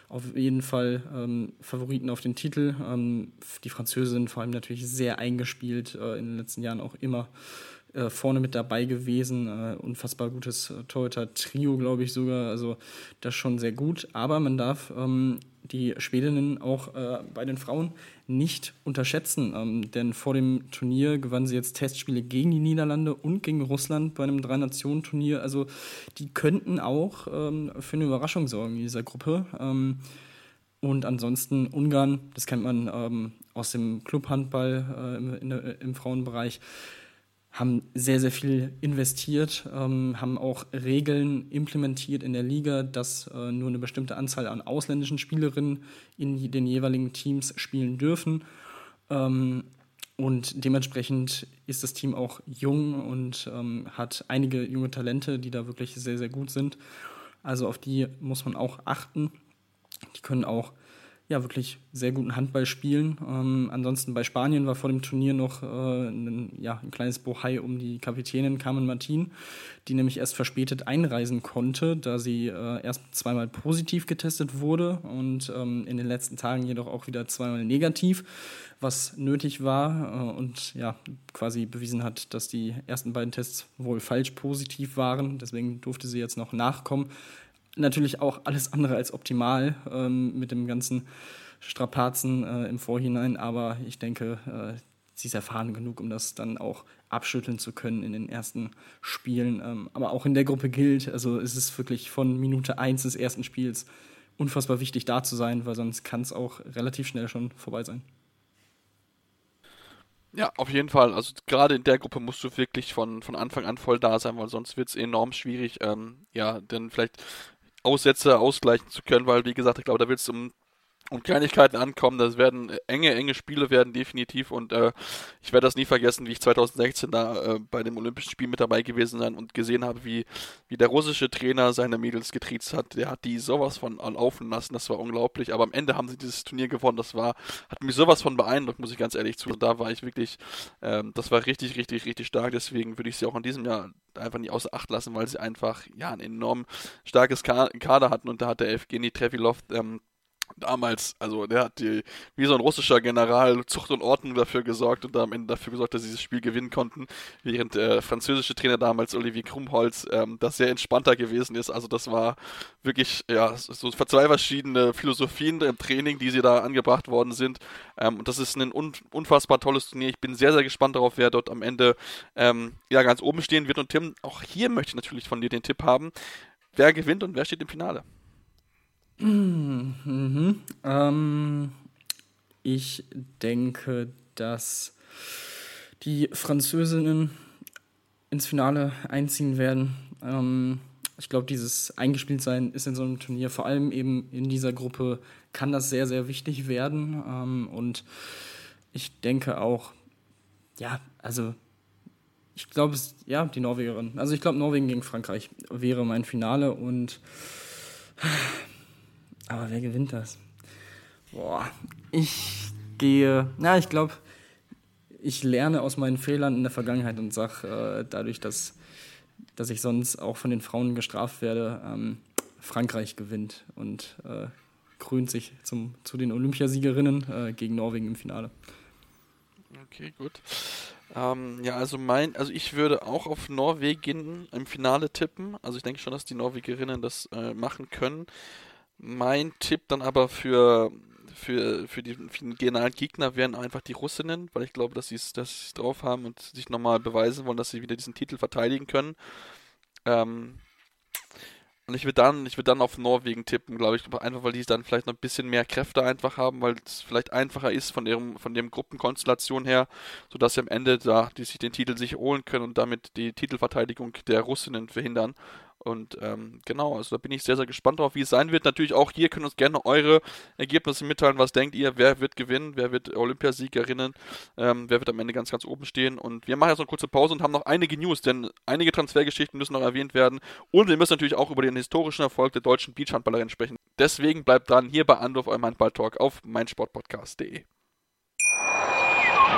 auf jeden Fall ähm, Favoriten auf den Titel. Ähm, die Französinnen vor allem natürlich sehr eingespielt, äh, in den letzten Jahren auch immer äh, vorne mit dabei gewesen. Äh, unfassbar gutes äh, Torhüter-Trio, glaube ich sogar. Also das schon sehr gut. Aber man darf ähm, die Schwedinnen auch äh, bei den Frauen nicht unterschätzen. Ähm, denn vor dem Turnier gewannen sie jetzt Testspiele gegen die Niederlande und gegen Russland bei einem Drei-Nationen-Turnier. Also die könnten auch ähm, für eine Überraschung sorgen in dieser Gruppe. Ähm, und ansonsten Ungarn, das kennt man ähm, aus dem Clubhandball äh, im, der, im Frauenbereich haben sehr, sehr viel investiert, ähm, haben auch Regeln implementiert in der Liga, dass äh, nur eine bestimmte Anzahl an ausländischen Spielerinnen in den jeweiligen Teams spielen dürfen. Ähm, und dementsprechend ist das Team auch jung und ähm, hat einige junge Talente, die da wirklich sehr, sehr gut sind. Also auf die muss man auch achten. Die können auch ja, wirklich sehr guten Handball spielen. Ähm, ansonsten bei Spanien war vor dem Turnier noch äh, ein, ja, ein kleines Bohai um die Kapitänin Carmen Martin, die nämlich erst verspätet einreisen konnte, da sie äh, erst zweimal positiv getestet wurde und ähm, in den letzten Tagen jedoch auch wieder zweimal negativ, was nötig war äh, und ja, quasi bewiesen hat, dass die ersten beiden Tests wohl falsch positiv waren. Deswegen durfte sie jetzt noch nachkommen natürlich auch alles andere als optimal ähm, mit dem ganzen Strapazen äh, im Vorhinein, aber ich denke, äh, sie ist erfahren genug, um das dann auch abschütteln zu können in den ersten Spielen. Ähm, aber auch in der Gruppe gilt, also es ist wirklich von Minute 1 des ersten Spiels unfassbar wichtig da zu sein, weil sonst kann es auch relativ schnell schon vorbei sein. Ja, auf jeden Fall. Also gerade in der Gruppe musst du wirklich von, von Anfang an voll da sein, weil sonst wird es enorm schwierig. Ähm, ja, denn vielleicht Aussätze ausgleichen zu können, weil wie gesagt, ich glaube, da wird es um um Kleinigkeiten ankommen. Das werden enge, enge Spiele werden definitiv und äh, ich werde das nie vergessen, wie ich 2016 da äh, bei dem Olympischen Spiel mit dabei gewesen sein und gesehen habe, wie, wie der russische Trainer seine Mädels getriezt hat. Der hat die sowas von laufen lassen, das war unglaublich. Aber am Ende haben sie dieses Turnier gewonnen. Das war, hat mich sowas von beeindruckt, muss ich ganz ehrlich zu. Und da war ich wirklich, ähm, das war richtig, richtig, richtig stark. Deswegen würde ich sie auch in diesem Jahr einfach nicht außer Acht lassen, weil sie einfach ja ein enorm starkes Kader hatten und da hat der Evgeny Trevilov ähm, damals, also der hat die, wie so ein russischer General Zucht und Ordnung dafür gesorgt und am Ende dafür gesorgt, dass sie dieses Spiel gewinnen konnten, während der französische Trainer damals, Olivier Krumholz, ähm, das sehr entspannter gewesen ist. Also das war wirklich, ja, so zwei verschiedene Philosophien im Training, die sie da angebracht worden sind. Ähm, und das ist ein un unfassbar tolles Turnier. Ich bin sehr, sehr gespannt darauf, wer dort am Ende ähm, ja ganz oben stehen wird. Und Tim, auch hier möchte ich natürlich von dir den Tipp haben. Wer gewinnt und wer steht im Finale? Mhm. Ähm, ich denke, dass die Französinnen ins Finale einziehen werden. Ähm, ich glaube, dieses Eingespieltsein ist in so einem Turnier, vor allem eben in dieser Gruppe, kann das sehr, sehr wichtig werden. Ähm, und ich denke auch, ja, also ich glaube, ja, die Norwegerin. Also ich glaube, Norwegen gegen Frankreich wäre mein Finale und aber wer gewinnt das? Boah, ich gehe. Na, ich glaube, ich lerne aus meinen Fehlern in der Vergangenheit und sage, äh, dadurch, dass, dass ich sonst auch von den Frauen gestraft werde, ähm, Frankreich gewinnt und äh, krönt sich zum, zu den Olympiasiegerinnen äh, gegen Norwegen im Finale. Okay, gut. Ähm, ja, also mein, also ich würde auch auf Norwegen im Finale tippen. Also ich denke schon, dass die Norwegerinnen das äh, machen können. Mein Tipp dann aber für, für, für die finalen Gegner wären einfach die Russinnen, weil ich glaube, dass sie es drauf haben und sich nochmal beweisen wollen, dass sie wieder diesen Titel verteidigen können. Ähm, und ich würde dann, ich dann auf Norwegen tippen, glaube ich, einfach weil die dann vielleicht noch ein bisschen mehr Kräfte einfach haben, weil es vielleicht einfacher ist von ihrem, von dem Gruppenkonstellation her, sodass sie am Ende da, die sich den Titel sich holen können und damit die Titelverteidigung der Russinnen verhindern. Und ähm, genau, also da bin ich sehr, sehr gespannt drauf, wie es sein wird. Natürlich auch hier können uns gerne eure Ergebnisse mitteilen. Was denkt ihr? Wer wird gewinnen? Wer wird Olympiasiegerinnen? Ähm, wer wird am Ende ganz, ganz oben stehen? Und wir machen jetzt noch eine kurze Pause und haben noch einige News, denn einige Transfergeschichten müssen noch erwähnt werden. Und wir müssen natürlich auch über den historischen Erfolg der deutschen Beachhandballerin sprechen. Deswegen bleibt dran hier bei Anruf eurem Handball-Talk auf meinsportpodcast.de.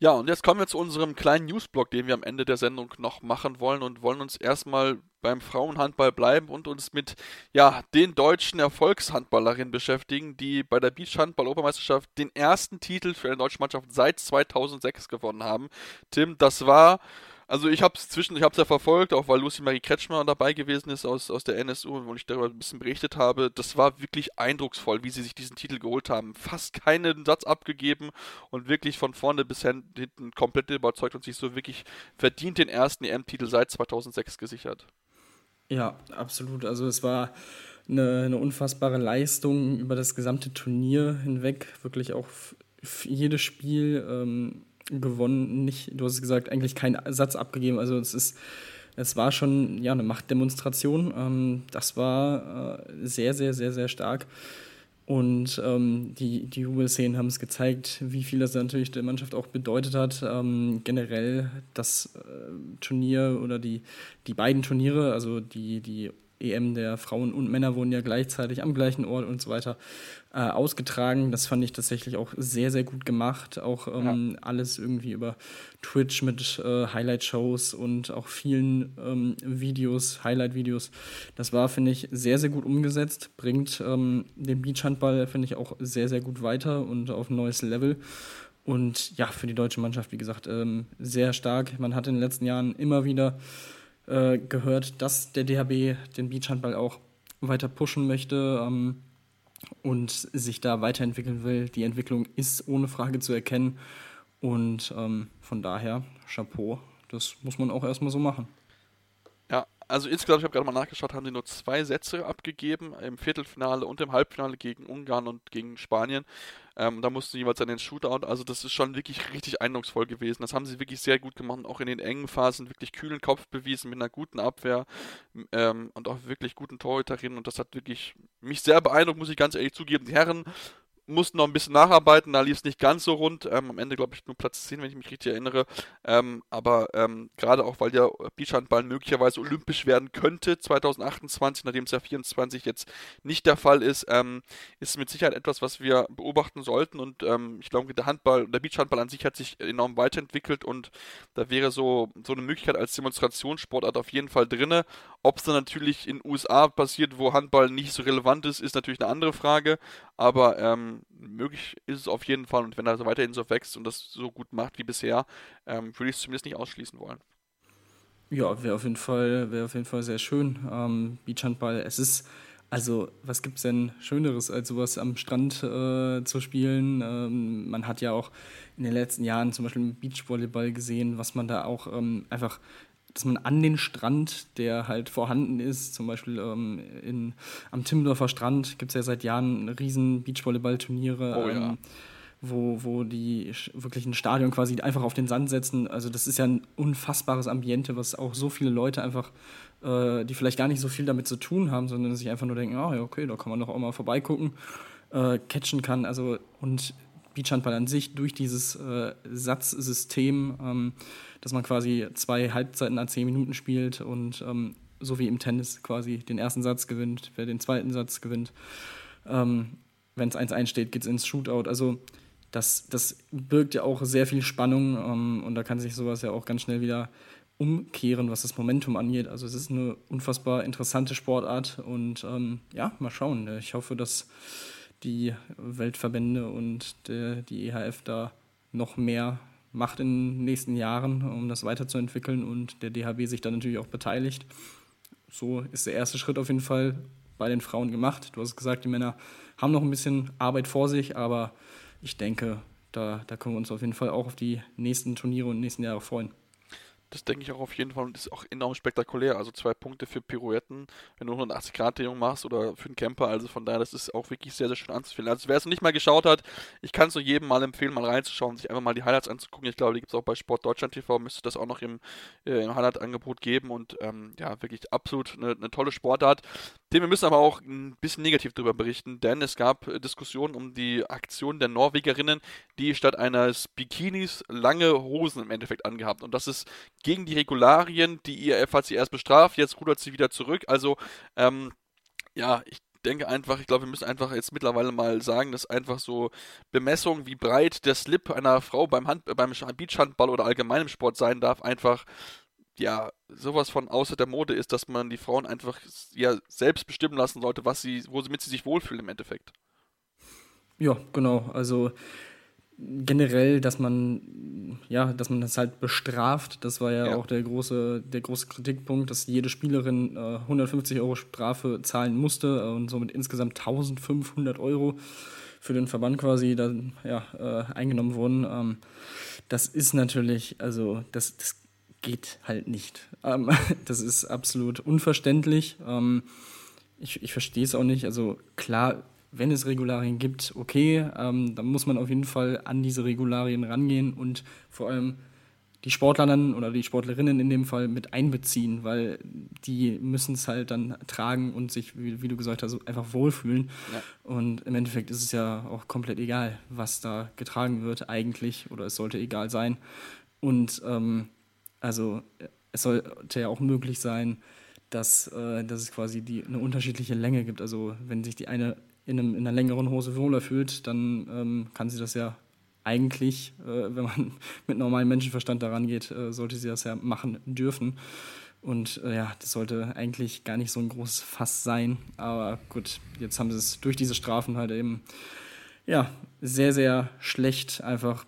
Ja, und jetzt kommen wir zu unserem kleinen Newsblock, den wir am Ende der Sendung noch machen wollen und wollen uns erstmal beim Frauenhandball bleiben und uns mit ja, den deutschen Erfolgshandballerinnen beschäftigen, die bei der Beachhandball-Europameisterschaft den ersten Titel für eine deutsche Mannschaft seit 2006 gewonnen haben. Tim, das war also ich habe es zwischen, ich habe ja verfolgt, auch weil Lucy Marie Kretschmer dabei gewesen ist aus, aus der NSU und ich darüber ein bisschen berichtet habe. Das war wirklich eindrucksvoll, wie sie sich diesen Titel geholt haben. Fast keinen Satz abgegeben und wirklich von vorne bis hinten komplett überzeugt und sich so wirklich verdient den ersten EM-Titel seit 2006 gesichert. Ja, absolut. Also es war eine, eine unfassbare Leistung über das gesamte Turnier hinweg. Wirklich auch jedes Spiel. Ähm, gewonnen, nicht, du hast gesagt, eigentlich keinen Satz abgegeben. Also es ist, es war schon ja, eine Machtdemonstration. Ähm, das war äh, sehr, sehr, sehr, sehr stark. Und ähm, die, die Jubelszenen haben es gezeigt, wie viel das natürlich der Mannschaft auch bedeutet hat. Ähm, generell das äh, Turnier oder die, die beiden Turniere, also die, die EM der Frauen und Männer wurden ja gleichzeitig am gleichen Ort und so weiter äh, ausgetragen. Das fand ich tatsächlich auch sehr, sehr gut gemacht. Auch ähm, ja. alles irgendwie über Twitch mit äh, Highlight-Shows und auch vielen ähm, Videos, Highlight-Videos. Das war, finde ich, sehr, sehr gut umgesetzt. Bringt ähm, den Beachhandball, finde ich, auch sehr, sehr gut weiter und auf ein neues Level. Und ja, für die deutsche Mannschaft, wie gesagt, ähm, sehr stark. Man hat in den letzten Jahren immer wieder äh, gehört, dass der DHB den Beachhandball auch weiter pushen möchte ähm, und sich da weiterentwickeln will. Die Entwicklung ist ohne Frage zu erkennen und ähm, von daher Chapeau, das muss man auch erstmal so machen. Also insgesamt, ich habe gerade mal nachgeschaut, haben sie nur zwei Sätze abgegeben im Viertelfinale und im Halbfinale gegen Ungarn und gegen Spanien. Ähm, da mussten sie jeweils an den Shootout. Also das ist schon wirklich richtig eindrucksvoll gewesen. Das haben sie wirklich sehr gut gemacht. Auch in den engen Phasen wirklich kühlen Kopf bewiesen mit einer guten Abwehr ähm, und auch wirklich guten Torhüterinnen. Und das hat wirklich mich sehr beeindruckt, muss ich ganz ehrlich zugeben. Die Herren mussten noch ein bisschen nacharbeiten, da lief es nicht ganz so rund. Ähm, am Ende, glaube ich, nur Platz 10, wenn ich mich richtig erinnere. Ähm, aber ähm, gerade auch, weil der Beachhandball möglicherweise olympisch werden könnte 2028, nachdem es ja 24 jetzt nicht der Fall ist, ähm, ist mit Sicherheit etwas, was wir beobachten sollten. Und ähm, ich glaube, der Handball, der Beachhandball an sich hat sich enorm weiterentwickelt und da wäre so, so eine Möglichkeit als Demonstrationssportart auf jeden Fall drin. Ob es dann natürlich in den USA passiert, wo Handball nicht so relevant ist, ist natürlich eine andere Frage. Aber ähm, möglich ist es auf jeden Fall. Und wenn er so weiterhin so wächst und das so gut macht wie bisher, ähm, würde ich es zumindest nicht ausschließen wollen. Ja, wäre auf jeden Fall, wäre auf jeden Fall sehr schön. Ähm, Beachhandball, es ist, also was gibt es denn Schöneres, als sowas am Strand äh, zu spielen? Ähm, man hat ja auch in den letzten Jahren zum Beispiel Beachvolleyball gesehen, was man da auch ähm, einfach dass man an den Strand, der halt vorhanden ist, zum Beispiel ähm, in, am Timmendorfer Strand gibt es ja seit Jahren riesen Beachvolleyball-Turniere, oh, ähm, ja. wo, wo die wirklich ein Stadion quasi einfach auf den Sand setzen. Also das ist ja ein unfassbares Ambiente, was auch so viele Leute einfach, äh, die vielleicht gar nicht so viel damit zu tun haben, sondern sich einfach nur denken, ah ja, okay, da kann man doch auch mal vorbeigucken, äh, catchen kann. Also und Beachhandball an sich durch dieses äh, Satzsystem ähm, dass man quasi zwei Halbzeiten an zehn Minuten spielt und ähm, so wie im Tennis quasi den ersten Satz gewinnt, wer den zweiten Satz gewinnt. Ähm, Wenn es 1-1 steht, geht es ins Shootout. Also das, das birgt ja auch sehr viel Spannung ähm, und da kann sich sowas ja auch ganz schnell wieder umkehren, was das Momentum angeht. Also es ist eine unfassbar interessante Sportart und ähm, ja, mal schauen. Ich hoffe, dass die Weltverbände und der, die EHF da noch mehr macht in den nächsten Jahren, um das weiterzuentwickeln und der DHB sich dann natürlich auch beteiligt. So ist der erste Schritt auf jeden Fall bei den Frauen gemacht. Du hast gesagt, die Männer haben noch ein bisschen Arbeit vor sich, aber ich denke, da, da können wir uns auf jeden Fall auch auf die nächsten Turniere und nächsten Jahre freuen. Das denke ich auch auf jeden Fall und ist auch enorm spektakulär. Also zwei Punkte für Pirouetten, wenn du 180 Grad Drehung machst oder für einen Camper. Also von daher, das ist auch wirklich sehr, sehr schön anzufühlen. Also wer es noch nicht mal geschaut hat, ich kann es nur jedem mal empfehlen, mal reinzuschauen, sich einfach mal die Highlights anzugucken. Ich glaube, die gibt es auch bei Sport Deutschland TV, müsste das auch noch im, äh, im Highlight-Angebot geben und ähm, ja, wirklich absolut eine, eine tolle Sportart. Dem wir müssen aber auch ein bisschen negativ darüber berichten, denn es gab äh, Diskussionen um die Aktion der Norwegerinnen, die statt eines Bikinis lange Hosen im Endeffekt angehabt. Und das ist gegen die Regularien. Die IRF hat sie erst bestraft, jetzt rudert sie wieder zurück. Also, ähm, ja, ich denke einfach, ich glaube, wir müssen einfach jetzt mittlerweile mal sagen, dass einfach so Bemessung, wie breit der Slip einer Frau beim, Hand, beim Beachhandball oder allgemeinem Sport sein darf, einfach ja, sowas von außer der Mode ist, dass man die Frauen einfach ja selbst bestimmen lassen sollte, was sie, womit sie sich wohlfühlen im Endeffekt. Ja, genau. Also generell, dass man ja, dass man das halt bestraft. Das war ja, ja, auch der große, der große Kritikpunkt, dass jede Spielerin äh, 150 Euro Strafe zahlen musste äh, und somit insgesamt 1500 Euro für den Verband quasi dann ja, äh, eingenommen wurden. Ähm, das ist natürlich, also das, das geht halt nicht. Ähm, das ist absolut unverständlich. Ähm, ich ich verstehe es auch nicht. Also klar wenn es Regularien gibt, okay, ähm, dann muss man auf jeden Fall an diese Regularien rangehen und vor allem die Sportler dann oder die Sportlerinnen in dem Fall mit einbeziehen, weil die müssen es halt dann tragen und sich, wie, wie du gesagt hast, einfach wohlfühlen. Ja. Und im Endeffekt ist es ja auch komplett egal, was da getragen wird eigentlich oder es sollte egal sein. Und ähm, also es sollte ja auch möglich sein, dass, äh, dass es quasi die, eine unterschiedliche Länge gibt. Also wenn sich die eine in, einem, in einer längeren Hose wohler fühlt, dann ähm, kann sie das ja eigentlich, äh, wenn man mit normalem Menschenverstand daran geht, äh, sollte sie das ja machen dürfen. Und äh, ja, das sollte eigentlich gar nicht so ein großes Fass sein. Aber gut, jetzt haben sie es durch diese Strafen halt eben ja, sehr, sehr schlecht einfach,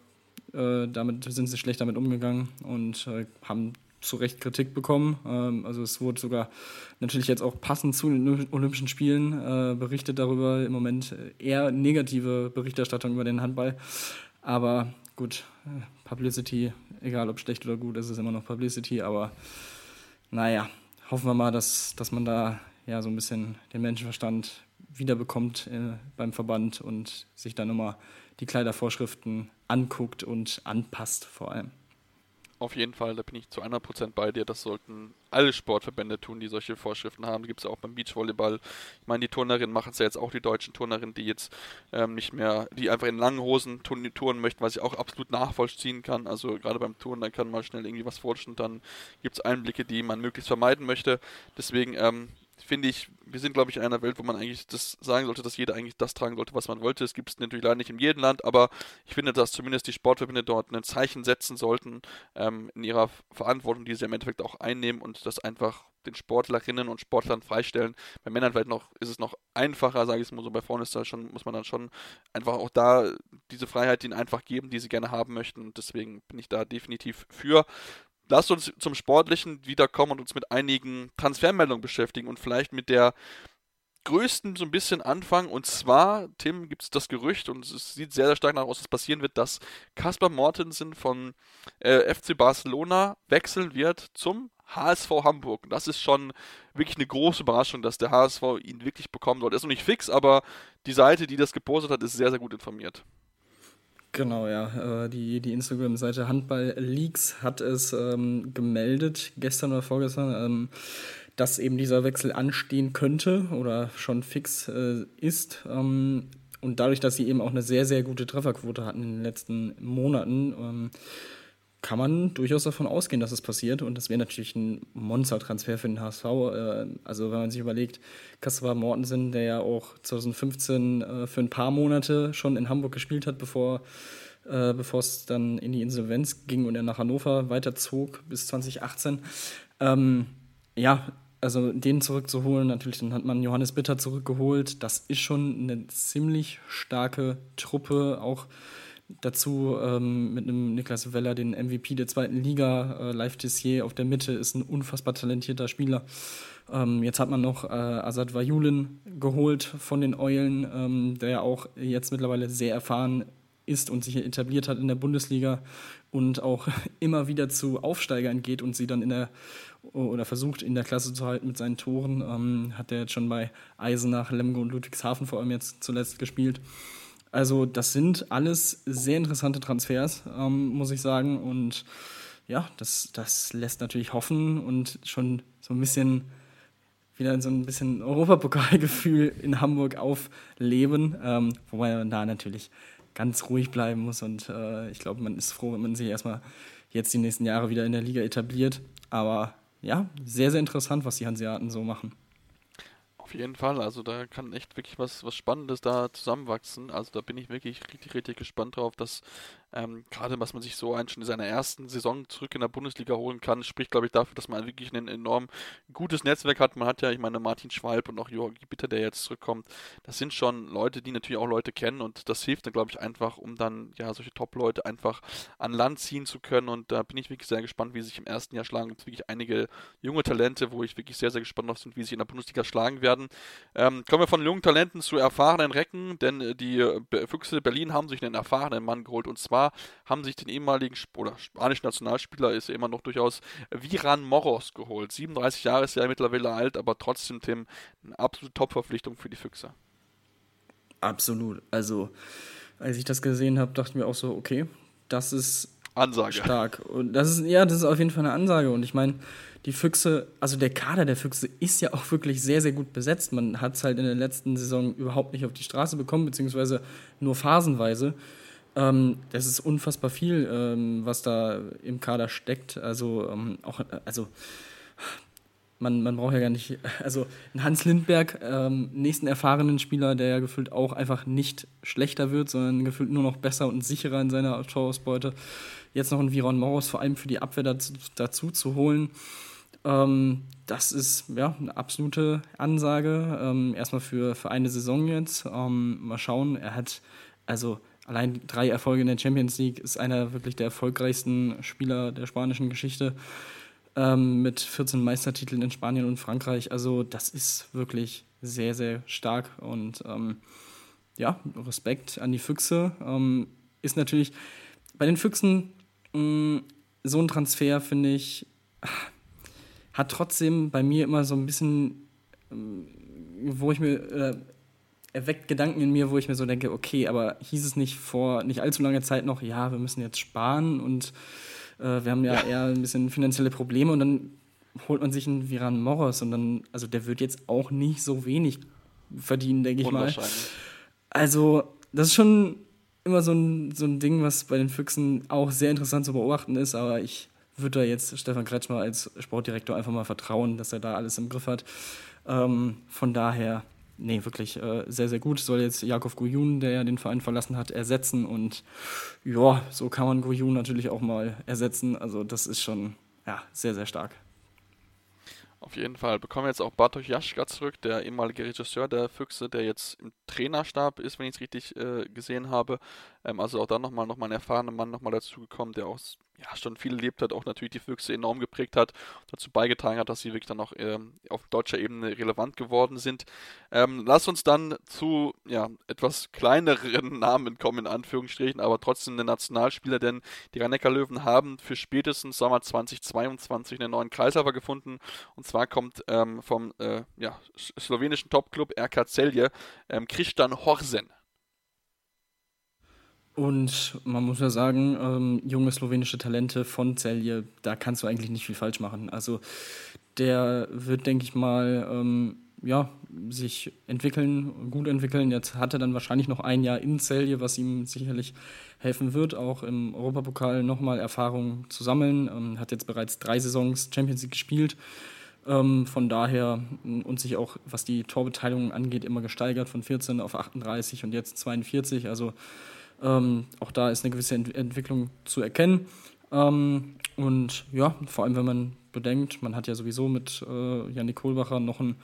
äh, damit sind sie schlecht damit umgegangen und äh, haben zu Recht Kritik bekommen. Ähm, also es wurde sogar natürlich jetzt auch passend zu den Olympischen Spielen äh, berichtet darüber. Im Moment eher negative Berichterstattung über den Handball. Aber gut, äh, Publicity, egal ob schlecht oder gut, ist es immer noch Publicity. Aber naja, hoffen wir mal, dass, dass man da ja so ein bisschen den Menschenverstand wiederbekommt äh, beim Verband und sich dann immer die Kleidervorschriften anguckt und anpasst vor allem. Auf jeden Fall, da bin ich zu 100% bei dir. Das sollten alle Sportverbände tun, die solche Vorschriften haben. Gibt es auch beim Beachvolleyball. Ich meine, die Turnerinnen machen es ja jetzt auch, die deutschen Turnerinnen, die jetzt ähm, nicht mehr, die einfach in langen Hosen touren möchten, was ich auch absolut nachvollziehen kann. Also gerade beim Touren, da kann mal schnell irgendwie was forschen. Dann gibt es Einblicke, die man möglichst vermeiden möchte. Deswegen, ähm, finde ich, wir sind, glaube ich, in einer Welt, wo man eigentlich das sagen sollte, dass jeder eigentlich das tragen sollte, was man wollte. Es gibt es natürlich leider nicht in jedem Land, aber ich finde, dass zumindest die Sportverbände dort ein Zeichen setzen sollten ähm, in ihrer Verantwortung, die sie im Endeffekt auch einnehmen und das einfach den Sportlerinnen und Sportlern freistellen. Bei Männern vielleicht noch ist es noch einfacher, sage ich es mal so. Bei Frauen ist da schon, muss man dann schon einfach auch da diese Freiheit ihnen einfach geben, die sie gerne haben möchten. Und deswegen bin ich da definitiv für. Lasst uns zum Sportlichen wiederkommen und uns mit einigen Transfermeldungen beschäftigen und vielleicht mit der größten so ein bisschen anfangen. Und zwar, Tim, gibt es das Gerücht, und es sieht sehr, sehr stark nach aus, dass passieren wird, dass Kaspar Mortensen von äh, FC Barcelona wechseln wird zum HSV Hamburg. Das ist schon wirklich eine große Überraschung, dass der HSV ihn wirklich bekommen soll. Er ist noch nicht fix, aber die Seite, die das gepostet hat, ist sehr, sehr gut informiert. Genau, ja. Äh, die, die Instagram-Seite Handball Leaks hat es ähm, gemeldet, gestern oder vorgestern, ähm, dass eben dieser Wechsel anstehen könnte oder schon fix äh, ist. Ähm, und dadurch, dass sie eben auch eine sehr, sehr gute Trefferquote hatten in den letzten Monaten, ähm, kann man durchaus davon ausgehen, dass es passiert. Und das wäre natürlich ein Monster-Transfer für den HSV. Äh, also wenn man sich überlegt, Kaspar Mortensen, der ja auch 2015 äh, für ein paar Monate schon in Hamburg gespielt hat, bevor äh, bevor es dann in die Insolvenz ging und er nach Hannover weiterzog bis 2018. Ähm, ja, also den zurückzuholen, natürlich, dann hat man Johannes Bitter zurückgeholt. Das ist schon eine ziemlich starke Truppe, auch Dazu ähm, mit einem Niklas Weller, den MVP der zweiten Liga. Äh, Live Tissier auf der Mitte ist ein unfassbar talentierter Spieler. Ähm, jetzt hat man noch äh, Asad Vajulin geholt von den Eulen, ähm, der ja auch jetzt mittlerweile sehr erfahren ist und sich etabliert hat in der Bundesliga und auch immer wieder zu Aufsteigern geht und sie dann in der oder versucht in der Klasse zu halten mit seinen Toren. Ähm, hat er jetzt schon bei Eisenach, Lemgo und Ludwigshafen vor allem jetzt zuletzt gespielt. Also das sind alles sehr interessante Transfers, ähm, muss ich sagen. Und ja, das, das lässt natürlich hoffen und schon so ein bisschen wieder so ein bisschen Europapokalgefühl in Hamburg aufleben, ähm, wobei man da natürlich ganz ruhig bleiben muss und äh, ich glaube, man ist froh, wenn man sich erstmal jetzt die nächsten Jahre wieder in der Liga etabliert. Aber ja, sehr, sehr interessant, was die Hanseaten so machen. Auf jeden Fall, also da kann echt wirklich was, was Spannendes da zusammenwachsen. Also da bin ich wirklich richtig, richtig gespannt drauf, dass ähm, gerade was man sich so eigentlich in seiner ersten Saison zurück in der Bundesliga holen kann, spricht, glaube ich, dafür, dass man wirklich ein enorm gutes Netzwerk hat. Man hat ja, ich meine, Martin Schwalb und auch Jorgi Bitter, der jetzt zurückkommt. Das sind schon Leute, die natürlich auch Leute kennen und das hilft dann, glaube ich, einfach, um dann ja solche Top-Leute einfach an Land ziehen zu können. Und da bin ich wirklich sehr gespannt, wie sie sich im ersten Jahr schlagen. Es gibt wirklich einige junge Talente, wo ich wirklich sehr, sehr gespannt drauf bin, wie sie in der Bundesliga schlagen werden. Ähm, kommen wir von jungen Talenten zu erfahrenen Recken, denn äh, die äh, Füchse Berlin haben sich einen erfahrenen Mann geholt und zwar haben sich den ehemaligen Sp oder spanischen Nationalspieler ist ja immer noch durchaus Viran Moros geholt. 37 Jahre ist er mittlerweile alt, aber trotzdem Tim eine absolute Top-Verpflichtung für die Füchse. Absolut. Also als ich das gesehen habe, dachte ich mir auch so, okay, das ist Ansage. stark. Und das ist ja, das ist auf jeden Fall eine Ansage. Und ich meine, die Füchse, also der Kader der Füchse ist ja auch wirklich sehr, sehr gut besetzt. Man hat es halt in der letzten Saison überhaupt nicht auf die Straße bekommen, beziehungsweise nur phasenweise. Ähm, das ist unfassbar viel, ähm, was da im Kader steckt. Also ähm, auch, also man, man braucht ja gar nicht, also Hans Lindberg, ähm, nächsten erfahrenen Spieler, der ja gefühlt auch einfach nicht schlechter wird, sondern gefühlt nur noch besser und sicherer in seiner Torausbeute. Jetzt noch ein Viron Morris vor allem für die Abwehr dazu, dazu zu holen. Ähm, das ist ja eine absolute Ansage. Ähm, erstmal für, für eine Saison jetzt. Ähm, mal schauen. Er hat also allein drei Erfolge in der Champions League, ist einer wirklich der erfolgreichsten Spieler der spanischen Geschichte. Ähm, mit 14 Meistertiteln in Spanien und Frankreich. Also, das ist wirklich sehr, sehr stark. Und ähm, ja, Respekt an die Füchse. Ähm, ist natürlich bei den Füchsen mh, mm, so ein Transfer, finde ich, hat trotzdem bei mir immer so ein bisschen, ähm, wo ich mir, äh, erweckt Gedanken in mir, wo ich mir so denke, okay, aber hieß es nicht vor nicht allzu langer Zeit noch, ja, wir müssen jetzt sparen und äh, wir haben ja, ja, eher ein bisschen finanzielle Probleme und dann holt man sich einen Viran Morris und dann, also der wird jetzt auch nicht so wenig verdienen, denke ich mal. Also, das ist schon immer so ein, so ein Ding, was bei den Füchsen auch sehr interessant zu beobachten ist, aber ich würde da jetzt Stefan Kretschmer als Sportdirektor einfach mal vertrauen, dass er da alles im Griff hat. Ähm, von daher, nee, wirklich äh, sehr, sehr gut. Soll jetzt Jakov Guyun, der ja den Verein verlassen hat, ersetzen. Und ja, so kann man Guyun natürlich auch mal ersetzen. Also das ist schon ja, sehr, sehr stark. Auf jeden Fall. Bekommen wir jetzt auch Bartosz Jaschka zurück, der ehemalige Regisseur der Füchse, der jetzt im Trainerstab ist, wenn ich es richtig äh, gesehen habe. Ähm, also auch da nochmal noch mal ein erfahrener Mann nochmal dazugekommen, der auch ja, schon viel erlebt hat, auch natürlich die Füchse enorm geprägt hat, dazu beigetragen hat, dass sie wirklich dann auch ähm, auf deutscher Ebene relevant geworden sind. Ähm, lass uns dann zu ja, etwas kleineren Namen kommen, in Anführungsstrichen, aber trotzdem eine Nationalspieler, denn die rhein löwen haben für spätestens Sommer 2022 einen neuen Kreislauf gefunden und zwar kommt ähm, vom äh, ja, slowenischen Topclub RK Celje ähm, Christian Horsen und man muss ja sagen, ähm, junge slowenische Talente von Celje, da kannst du eigentlich nicht viel falsch machen. Also der wird, denke ich mal, ähm, ja, sich entwickeln, gut entwickeln. Jetzt hat er dann wahrscheinlich noch ein Jahr in Celje, was ihm sicherlich helfen wird, auch im Europapokal nochmal Erfahrung zu sammeln. Ähm, hat jetzt bereits drei Saisons Champions League gespielt. Ähm, von daher und sich auch, was die Torbeteiligung angeht, immer gesteigert von 14 auf 38 und jetzt 42. Also ähm, auch da ist eine gewisse Ent Entwicklung zu erkennen. Ähm, und ja, vor allem wenn man bedenkt, man hat ja sowieso mit äh, Janik Kohlbacher noch einen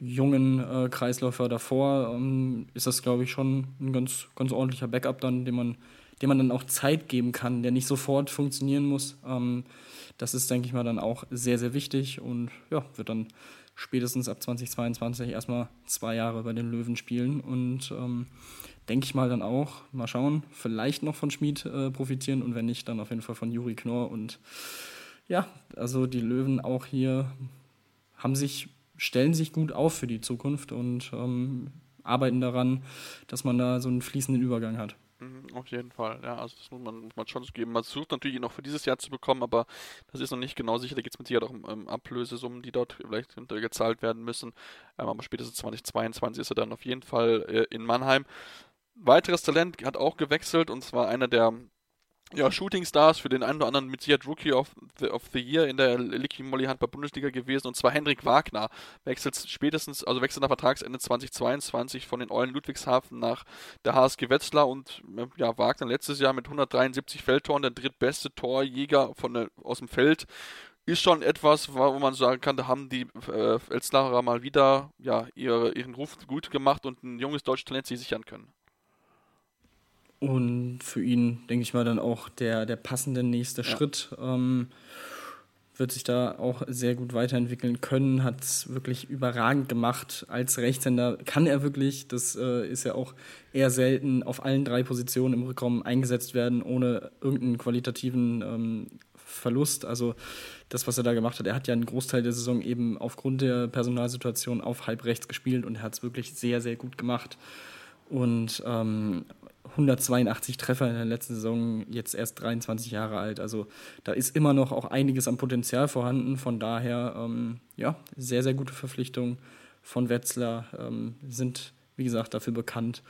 jungen äh, Kreisläufer davor, ähm, ist das, glaube ich, schon ein ganz, ganz ordentlicher Backup dann, dem man, dem man dann auch Zeit geben kann, der nicht sofort funktionieren muss. Ähm, das ist, denke ich mal, dann auch sehr, sehr wichtig und ja, wird dann spätestens ab 2022 erstmal zwei Jahre bei den Löwen spielen und ähm, denke ich mal dann auch, mal schauen, vielleicht noch von Schmid äh, profitieren und wenn nicht, dann auf jeden Fall von Juri Knorr und ja, also die Löwen auch hier haben sich, stellen sich gut auf für die Zukunft und ähm, arbeiten daran, dass man da so einen fließenden Übergang hat. Mhm, auf jeden Fall, ja, also das muss man, muss man schon geben. Man versucht natürlich noch für dieses Jahr zu bekommen, aber das ist noch nicht genau sicher. Da geht es mit Sicherheit auch um, um, Ablösesummen, die dort vielleicht gezahlt werden müssen. Ähm, aber spätestens 2022 ist er dann auf jeden Fall äh, in Mannheim. Weiteres Talent hat auch gewechselt und zwar einer der ja, Shooting Stars für den einen oder anderen mit Sicherheit Rookie of the, of the Year in der Licky Molly Handball Bundesliga gewesen und zwar Henrik Wagner wechselt spätestens, also wechselt nach Vertragsende 2022 von den Eulen Ludwigshafen nach der HSG Wetzlar und ja, Wagner letztes Jahr mit 173 Feldtoren der drittbeste Torjäger von aus dem Feld ist schon etwas, wo man sagen kann, da haben die äh, Elslarer mal wieder ja, ihre, ihren Ruf gut gemacht und ein junges deutsches Talent sich sichern können. Und für ihn, denke ich mal, dann auch der, der passende nächste ja. Schritt. Ähm, wird sich da auch sehr gut weiterentwickeln können, hat es wirklich überragend gemacht. Als Rechtshänder kann er wirklich, das äh, ist ja auch eher selten, auf allen drei Positionen im Rückraum eingesetzt werden, ohne irgendeinen qualitativen ähm, Verlust. Also das, was er da gemacht hat, er hat ja einen Großteil der Saison eben aufgrund der Personalsituation auf halb rechts gespielt und er hat es wirklich sehr, sehr gut gemacht. Und ähm, 182 Treffer in der letzten Saison, jetzt erst 23 Jahre alt. Also da ist immer noch auch einiges an Potenzial vorhanden. Von daher, ähm, ja, sehr, sehr gute Verpflichtungen von Wetzlar ähm, sind, wie gesagt, dafür bekannt.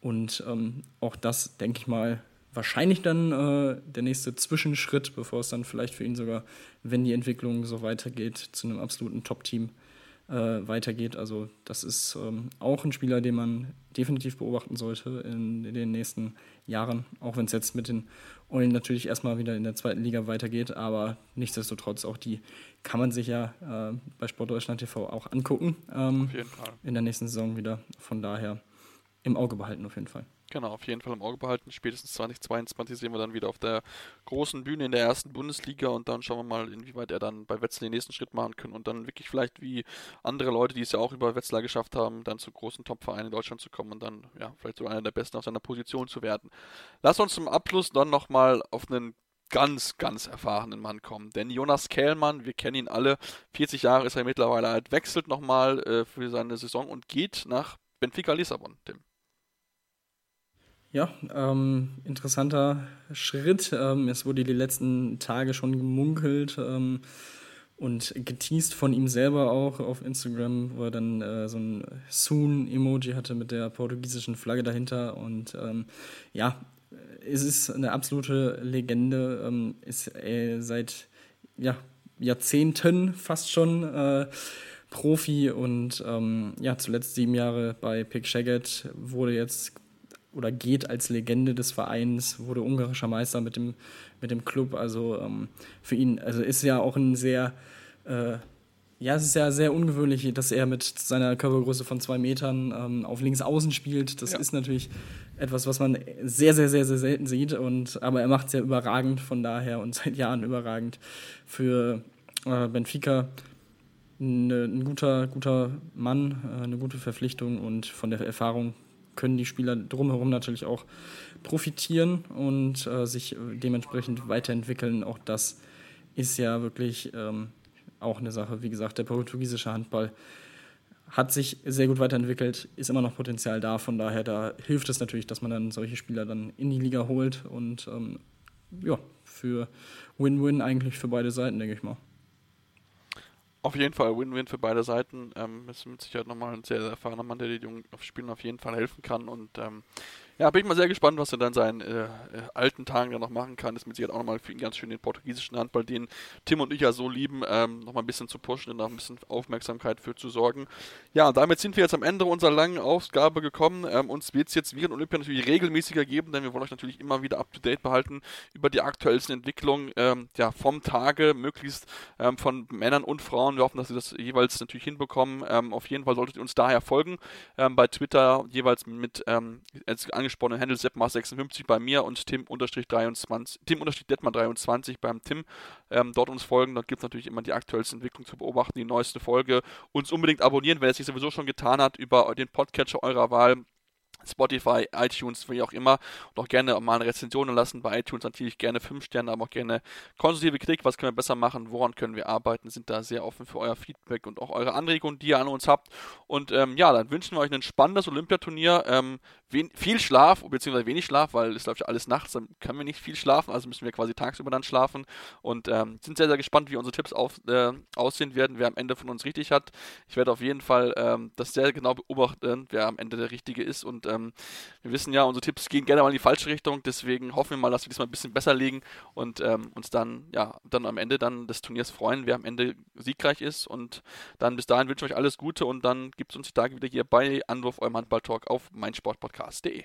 Und ähm, auch das, denke ich mal, wahrscheinlich dann äh, der nächste Zwischenschritt, bevor es dann vielleicht für ihn sogar, wenn die Entwicklung so weitergeht, zu einem absoluten Top-Team äh, weitergeht. Also das ist ähm, auch ein Spieler, den man definitiv beobachten sollte in, in den nächsten Jahren, auch wenn es jetzt mit den Eulen natürlich erstmal wieder in der zweiten Liga weitergeht, aber nichtsdestotrotz auch die kann man sich ja äh, bei Sportdeutschland TV auch angucken. Ähm, auf jeden Fall. In der nächsten Saison wieder. Von daher im Auge behalten auf jeden Fall. Genau, auf jeden Fall im Auge behalten. Spätestens 2022 sehen wir dann wieder auf der großen Bühne in der ersten Bundesliga und dann schauen wir mal, inwieweit er dann bei Wetzlar den nächsten Schritt machen kann und dann wirklich vielleicht wie andere Leute, die es ja auch über Wetzlar geschafft haben, dann zu großen Top-Vereinen in Deutschland zu kommen und dann ja vielleicht so einer der Besten auf seiner Position zu werden. Lass uns zum Abschluss dann nochmal auf einen ganz, ganz erfahrenen Mann kommen. Denn Jonas Kehlmann, wir kennen ihn alle, 40 Jahre ist er mittlerweile alt, wechselt nochmal äh, für seine Saison und geht nach Benfica Lissabon, Tim. Ja, ähm, interessanter Schritt. Ähm, es wurde die letzten Tage schon gemunkelt ähm, und geteased von ihm selber auch auf Instagram, wo er dann äh, so ein Soon-Emoji hatte mit der portugiesischen Flagge dahinter. Und ähm, ja, es ist eine absolute Legende. Ähm, ist äh, seit ja, Jahrzehnten fast schon. Äh, Profi und ähm, ja, zuletzt sieben Jahre bei Pick Shaggett, wurde jetzt oder geht als Legende des Vereins, wurde ungarischer Meister mit dem, mit dem Club. Also ähm, für ihn, also ist ja auch ein sehr, äh, ja, es ist ja sehr ungewöhnlich, dass er mit seiner Körpergröße von zwei Metern ähm, auf links außen spielt. Das ja. ist natürlich etwas, was man sehr, sehr, sehr, sehr selten sieht. Und, aber er macht es ja überragend von daher und seit Jahren überragend für äh, Benfica. Eine, ein guter, guter Mann, äh, eine gute Verpflichtung und von der Erfahrung können die Spieler drumherum natürlich auch profitieren und äh, sich dementsprechend weiterentwickeln. Auch das ist ja wirklich ähm, auch eine Sache. Wie gesagt, der portugiesische Handball hat sich sehr gut weiterentwickelt, ist immer noch Potenzial da. Von daher, da hilft es natürlich, dass man dann solche Spieler dann in die Liga holt und ähm, ja, für Win-Win eigentlich für beide Seiten, denke ich mal. Auf jeden Fall Win-Win für beide Seiten. Ähm, ist mit Sicherheit nochmal ein sehr, sehr erfahrener Mann, der den jungen Spielen auf jeden Fall helfen kann. Und ähm, ja, bin ich mal sehr gespannt, was er dann seinen äh, äh, alten Tagen dann noch machen kann. Ist mit Sicherheit auch nochmal für ihn ganz schön den portugiesischen Handball, den Tim und ich ja so lieben, ähm, nochmal ein bisschen zu pushen und noch ein bisschen Aufmerksamkeit für zu sorgen. Ja, und damit sind wir jetzt am Ende unserer langen Ausgabe gekommen. Ähm, uns wird es jetzt während Olympia natürlich regelmäßiger geben, denn wir wollen euch natürlich immer wieder up to date behalten über die aktuellsten Entwicklungen ähm, ja, vom Tage, möglichst ähm, von Männern und Frauen. Wir hoffen, dass sie das jeweils natürlich hinbekommen. Ähm, auf jeden Fall solltet ihr uns daher folgen. Ähm, bei Twitter jeweils mit als angesprochenen Handle Seppmar56 bei mir und Tim-23, Tim-Detman23 beim Tim ähm, dort uns folgen. Dort gibt es natürlich immer die aktuellste Entwicklung zu beobachten, die neueste Folge. Uns unbedingt abonnieren, wer es sich sowieso schon getan hat, über den Podcatcher eurer Wahl. Spotify, iTunes, wie auch immer. Und auch gerne mal eine Rezension lassen. Bei iTunes natürlich gerne 5 Sterne, aber auch gerne konstruktive Kritik. Was können wir besser machen? Woran können wir arbeiten? Sind da sehr offen für euer Feedback und auch eure Anregungen, die ihr an uns habt. Und ähm, ja, dann wünschen wir euch ein spannendes Olympiaturnier. Ähm, viel Schlaf, beziehungsweise wenig Schlaf, weil es läuft ja alles nachts, dann können wir nicht viel schlafen, also müssen wir quasi tagsüber dann schlafen. Und ähm, sind sehr, sehr gespannt, wie unsere Tipps auf, äh, aussehen werden, wer am Ende von uns richtig hat. Ich werde auf jeden Fall ähm, das sehr genau beobachten, wer am Ende der Richtige ist. Und ähm, wir wissen ja, unsere Tipps gehen gerne mal in die falsche Richtung, deswegen hoffen wir mal, dass wir diesmal ein bisschen besser legen und ähm, uns dann, ja, dann am Ende dann des Turniers freuen, wer am Ende siegreich ist. Und dann bis dahin wünsche ich euch alles Gute und dann gibt es uns die Tage wieder hier bei Anwurf, eurem Handball-Talk auf meinsportpodcast.de.